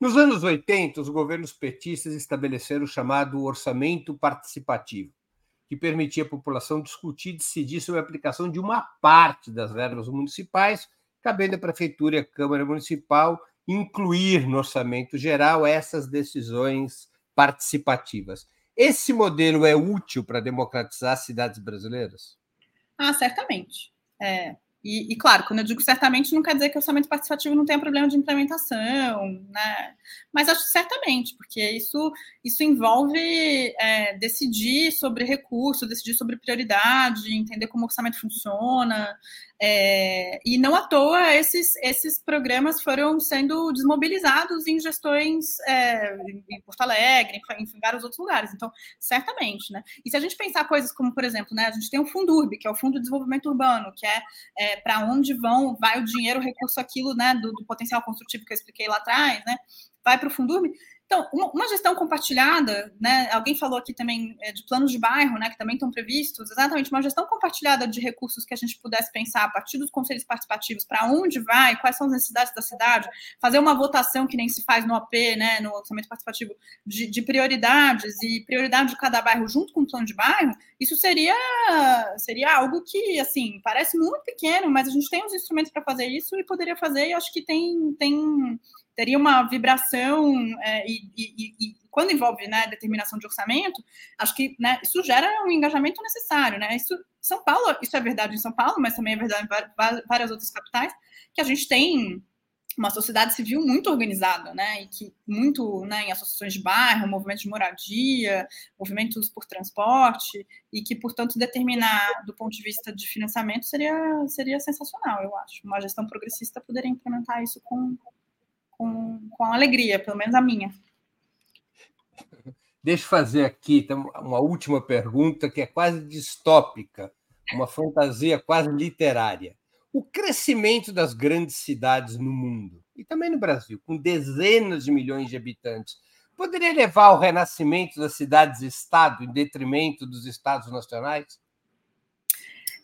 Nos anos 80, os governos petistas estabeleceram o chamado orçamento participativo, que permitia à população discutir e decidir sobre a aplicação de uma parte das verbas municipais, cabendo à prefeitura e à Câmara Municipal incluir no orçamento geral essas decisões participativas. Esse modelo é útil para democratizar as cidades brasileiras? Ah, certamente. É, e, e, claro, quando eu digo certamente, não quer dizer que o orçamento participativo não tenha problema de implementação, né? Mas acho certamente, porque isso, isso envolve é, decidir sobre recursos, decidir sobre prioridade, entender como o orçamento funciona, é, e não à toa esses, esses programas foram sendo desmobilizados em gestões é, em Porto Alegre, em, em, vários outros lugares. Então, certamente, né? E se a gente pensar coisas como, por exemplo, né, a gente tem o Fundurb, que é o Fundo de Desenvolvimento Urbano, que é, é para onde vão, vai o dinheiro, o recurso, aquilo, né, do, do potencial construtivo que eu expliquei lá atrás, né? Vai para o Fundurb. Então, uma, gestão compartilhada, né? Alguém falou aqui também é, de planos de bairro, né? Que também estão previstos. Exatamente, uma gestão compartilhada de recursos que a gente pudesse pensar a partir dos conselhos participativos, para onde vai, quais são as necessidades da cidade, fazer uma votação que nem se faz no AP, né? No orçamento participativo, de, de prioridades e prioridade de cada bairro junto com o plano de bairro. Isso seria seria algo que, assim, parece muito pequeno, mas a gente tem os instrumentos para fazer isso e poderia fazer. E acho que tem tem teria uma vibração é, e, e, e, quando envolve né, determinação de orçamento, acho que né, isso gera um engajamento necessário. Né? Isso, São Paulo, isso é verdade em São Paulo, mas também é verdade em várias outras capitais, que a gente tem uma sociedade civil muito organizada, né, e que muito, né, em associações de bairro, movimentos de moradia, movimentos por transporte, e que, portanto, determinar do ponto de vista de financiamento seria, seria sensacional, eu acho. Uma gestão progressista poderia implementar isso com, com, com alegria, pelo menos a minha. Deixa eu fazer aqui então, uma última pergunta que é quase distópica, uma fantasia quase literária. O crescimento das grandes cidades no mundo, e também no Brasil, com dezenas de milhões de habitantes, poderia levar ao renascimento das cidades-estado em detrimento dos estados nacionais?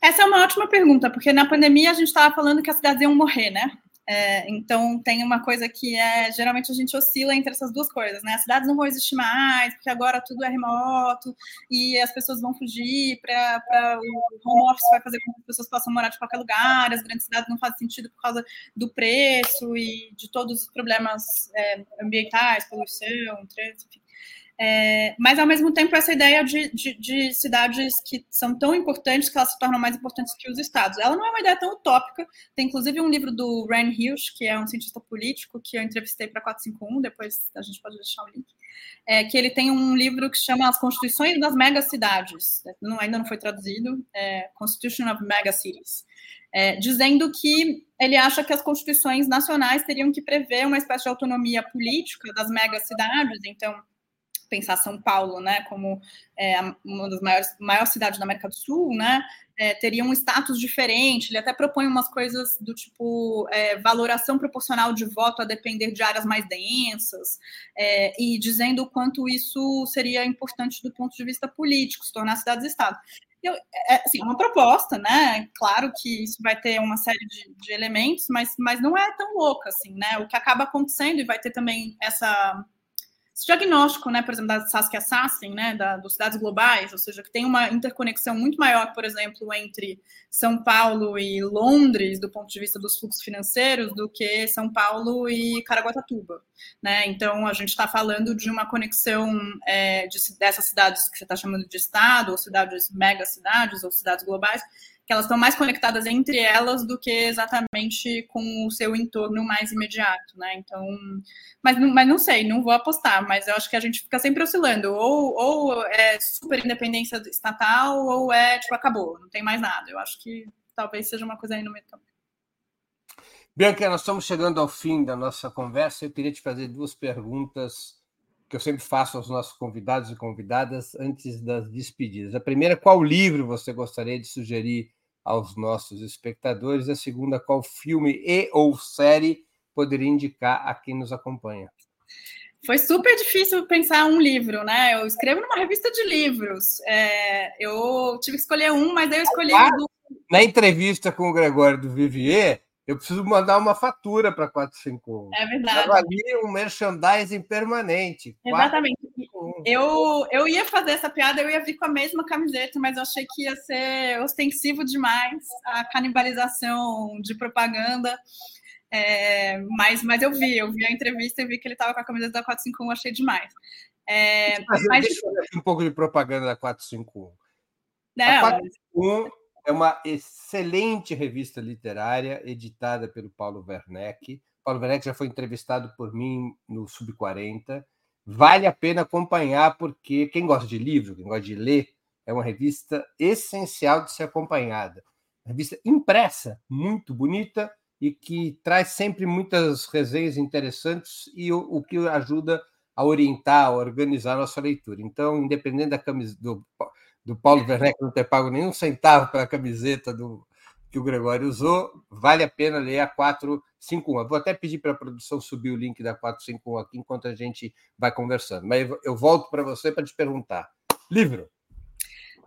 Essa é uma ótima pergunta, porque na pandemia a gente estava falando que as cidades iam morrer, né? É, então tem uma coisa que é geralmente a gente oscila entre essas duas coisas, né? As cidades não vão existir mais, porque agora tudo é remoto e as pessoas vão fugir para o home office vai fazer com que as pessoas possam morar de qualquer lugar, as grandes cidades não fazem sentido por causa do preço e de todos os problemas é, ambientais, poluição, trânsito, enfim. É, mas, ao mesmo tempo, essa ideia de, de, de, cidades que são tão importantes que elas se tornam mais importantes que os estados. Ela não é uma ideia tão utópica. Tem, inclusive, um livro do Rand Hughes, que é um cientista político, que eu entrevistei para 451, depois a gente pode deixar o link, é, que ele tem um livro que chama As Constituições das Megacidades. Não, ainda não foi traduzido, é Constitution of Megacities. É, dizendo que ele acha que as constituições nacionais teriam que prever uma espécie de autonomia política das megacidades, então pensar São Paulo, né, como é, uma das maiores maior cidades da América do Sul, né, é, teria um status diferente. Ele até propõe umas coisas do tipo é, valoração proporcional de voto a depender de áreas mais densas, é, e dizendo o quanto isso seria importante do ponto de vista político, se tornar cidades-estado. É, assim, uma proposta, né? Claro que isso vai ter uma série de, de elementos, mas, mas não é tão louca assim, né? O que acaba acontecendo, e vai ter também essa esse diagnóstico, né, por exemplo, da Saskia Sassen, né, da, dos cidades globais, ou seja, que tem uma interconexão muito maior, por exemplo, entre São Paulo e Londres, do ponto de vista dos fluxos financeiros, do que São Paulo e Caraguatatuba, né? Então, a gente está falando de uma conexão é, de, dessas cidades que você está chamando de estado, ou cidades mega cidades, ou cidades globais, que elas estão mais conectadas entre elas do que exatamente com o seu entorno mais imediato, né? Então, mas, mas não sei, não vou apostar, mas eu acho que a gente fica sempre oscilando, ou, ou é super independência estatal, ou é tipo, acabou, não tem mais nada. Eu acho que talvez seja uma coisa aí no meio também. Bianca, nós estamos chegando ao fim da nossa conversa. Eu queria te fazer duas perguntas que eu sempre faço aos nossos convidados e convidadas antes das despedidas. A primeira, qual livro você gostaria de sugerir aos nossos espectadores. A segunda, qual filme e ou série poderia indicar a quem nos acompanha? Foi super difícil pensar um livro, né? Eu escrevo numa revista de livros. É, eu tive que escolher um, mas aí eu escolhi. Ah, do... Na entrevista com o Gregório do Vivier, eu preciso mandar uma fatura para 451. É verdade. Estava ali um merchandising permanente. Exatamente. Eu, eu ia fazer essa piada, eu ia vir com a mesma camiseta, mas eu achei que ia ser ostensivo demais a canibalização de propaganda. É, mas, mas eu vi, eu vi a entrevista e vi que ele estava com a camiseta da 451, achei demais. É, mas, mas... Deixa eu ver um pouco de propaganda da 451. Não, a 451 é uma excelente revista literária editada pelo Paulo Werneck. Paulo Werneck já foi entrevistado por mim no Sub 40. Vale a pena acompanhar, porque quem gosta de livro, quem gosta de ler, é uma revista essencial de ser acompanhada. Uma revista impressa, muito bonita e que traz sempre muitas resenhas interessantes e o, o que ajuda a orientar, a organizar a nossa leitura. Então, independente da camisa do do Paulo Werneck não ter pago nenhum centavo pela camiseta do, que o Gregório usou, vale a pena ler a 451. Eu vou até pedir para a produção subir o link da 451 aqui enquanto a gente vai conversando. Mas eu volto para você para te perguntar. Livro.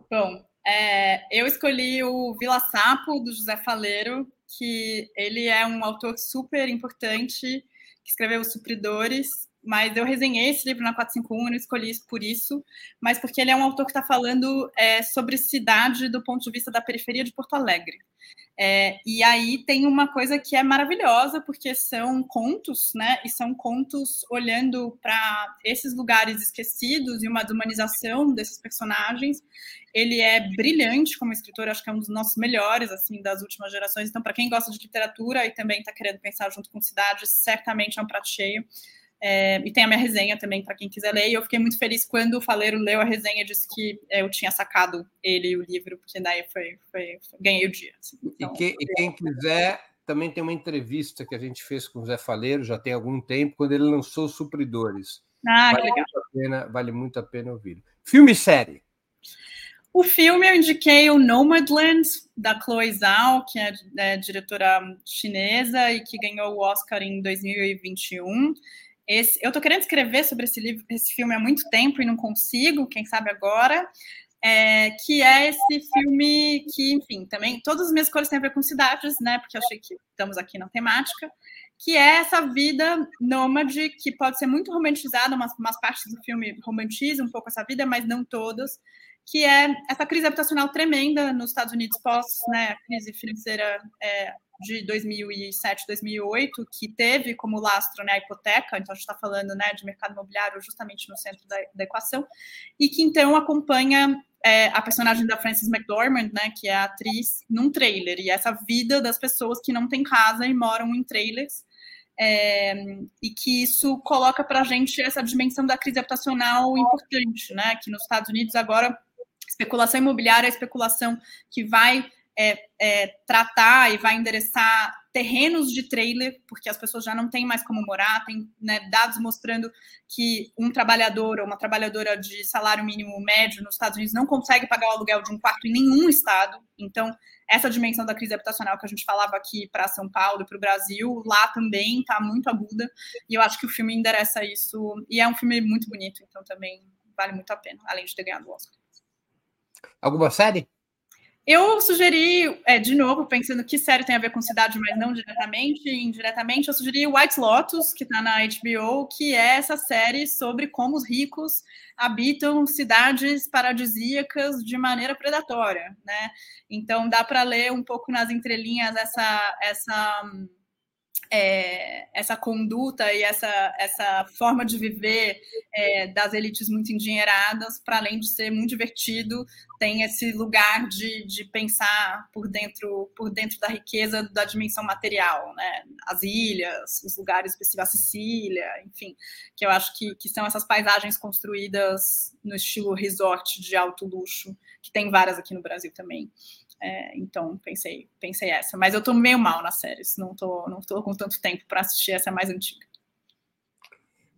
Bom, é, eu escolhi o Vila Sapo, do José Faleiro, que ele é um autor super importante, que escreveu Os Supridores, mas eu resenhei esse livro na 451 e não escolhi isso por isso, mas porque ele é um autor que está falando é, sobre cidade do ponto de vista da periferia de Porto Alegre. É, e aí tem uma coisa que é maravilhosa, porque são contos, né? E são contos olhando para esses lugares esquecidos e uma humanização desses personagens. Ele é brilhante como escritor, acho que é um dos nossos melhores, assim, das últimas gerações. Então, para quem gosta de literatura e também está querendo pensar junto com cidade, certamente é um prato cheio. É, e tem a minha resenha também para quem quiser ler. E eu fiquei muito feliz quando o Faleiro leu a resenha e disse que é, eu tinha sacado ele e o livro, porque daí foi, foi, foi ganhei o dia. Assim. Então, e, que, e, quem quiser, também tem uma entrevista que a gente fez com o Zé Faleiro já tem algum tempo, quando ele lançou Supridores. Ah, vale, legal. Muito a pena, vale muito a pena ouvir. Filme e série. O filme eu indiquei o Nomadland, da Chloe Zhao, que é, é diretora chinesa e que ganhou o Oscar em 2021. Esse, eu tô querendo escrever sobre esse livro, esse filme há muito tempo e não consigo, quem sabe agora. É, que é esse filme que, enfim, também todas as minhas cores têm a ver com cidades, né? Porque eu achei que estamos aqui na temática, que é essa vida nômade que pode ser muito romantizada, umas, umas partes do filme romantizam um pouco essa vida, mas não todas que é essa crise habitacional tremenda nos Estados Unidos pós né, crise financeira é, de 2007, 2008, que teve como lastro né, a hipoteca, então a gente está falando né, de mercado imobiliário justamente no centro da, da equação, e que então acompanha é, a personagem da Frances McDormand, né, que é a atriz, num trailer, e essa vida das pessoas que não têm casa e moram em trailers, é, e que isso coloca para a gente essa dimensão da crise habitacional importante, né, que nos Estados Unidos agora especulação imobiliária é especulação que vai é, é, tratar e vai endereçar terrenos de trailer, porque as pessoas já não têm mais como morar, tem né, dados mostrando que um trabalhador ou uma trabalhadora de salário mínimo médio nos Estados Unidos não consegue pagar o aluguel de um quarto em nenhum estado. Então, essa dimensão da crise habitacional que a gente falava aqui para São Paulo e para o Brasil, lá também está muito aguda, e eu acho que o filme endereça isso, e é um filme muito bonito, então também vale muito a pena, além de ter ganhado o Oscar. Alguma série? Eu sugeri, é, de novo, pensando que série tem a ver com cidade, mas não diretamente, indiretamente, eu sugeri White Lotus, que está na HBO, que é essa série sobre como os ricos habitam cidades paradisíacas de maneira predatória, né? Então dá para ler um pouco nas entrelinhas essa essa é, essa conduta e essa, essa forma de viver é, das elites muito endinheiradas, para além de ser muito divertido, tem esse lugar de, de pensar por dentro, por dentro da riqueza da dimensão material, né? As ilhas, os lugares específicos, a Sicília, enfim, que eu acho que, que são essas paisagens construídas no estilo resort de alto luxo, que tem várias aqui no Brasil também. É, então pensei, pensei essa. Mas eu tô meio mal nas séries, não tô, não tô com tanto tempo para assistir essa mais antiga.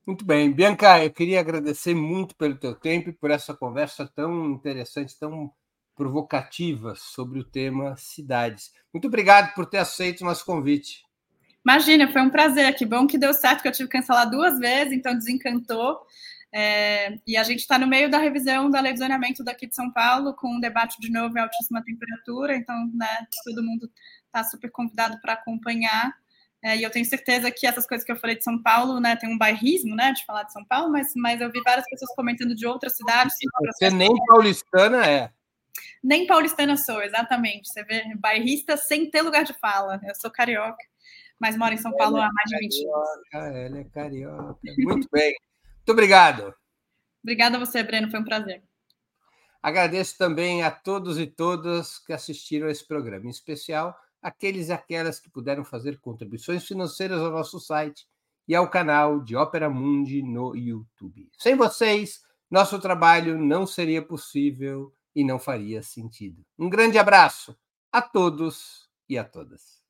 Muito bem, Bianca, eu queria agradecer muito pelo teu tempo e por essa conversa tão interessante, tão provocativa sobre o tema cidades. Muito obrigado por ter aceito o nosso convite. Imagina, foi um prazer. Que bom que deu certo, que eu tive que cancelar duas vezes, então desencantou. É, e a gente está no meio da revisão da lei de zoneamento daqui de São Paulo, com um debate de novo em altíssima temperatura, então né, todo mundo está super convidado para acompanhar. É, e eu tenho certeza que essas coisas que eu falei de São Paulo, né, tem um bairrismo, né, de falar de São Paulo, mas, mas eu vi várias pessoas comentando de outras cidades. Você nem paulistana é. Nem paulistana sou, exatamente. Você vê bairrista sem ter lugar de fala. Eu sou carioca, mas moro em São Paulo há mais de 20 anos. Ela é carioca. Muito bem. Muito obrigado. Obrigada a você, Breno, foi um prazer. Agradeço também a todos e todas que assistiram a esse programa, em especial aqueles e aquelas que puderam fazer contribuições financeiras ao nosso site e ao canal de Ópera Mundi no YouTube. Sem vocês, nosso trabalho não seria possível e não faria sentido. Um grande abraço a todos e a todas.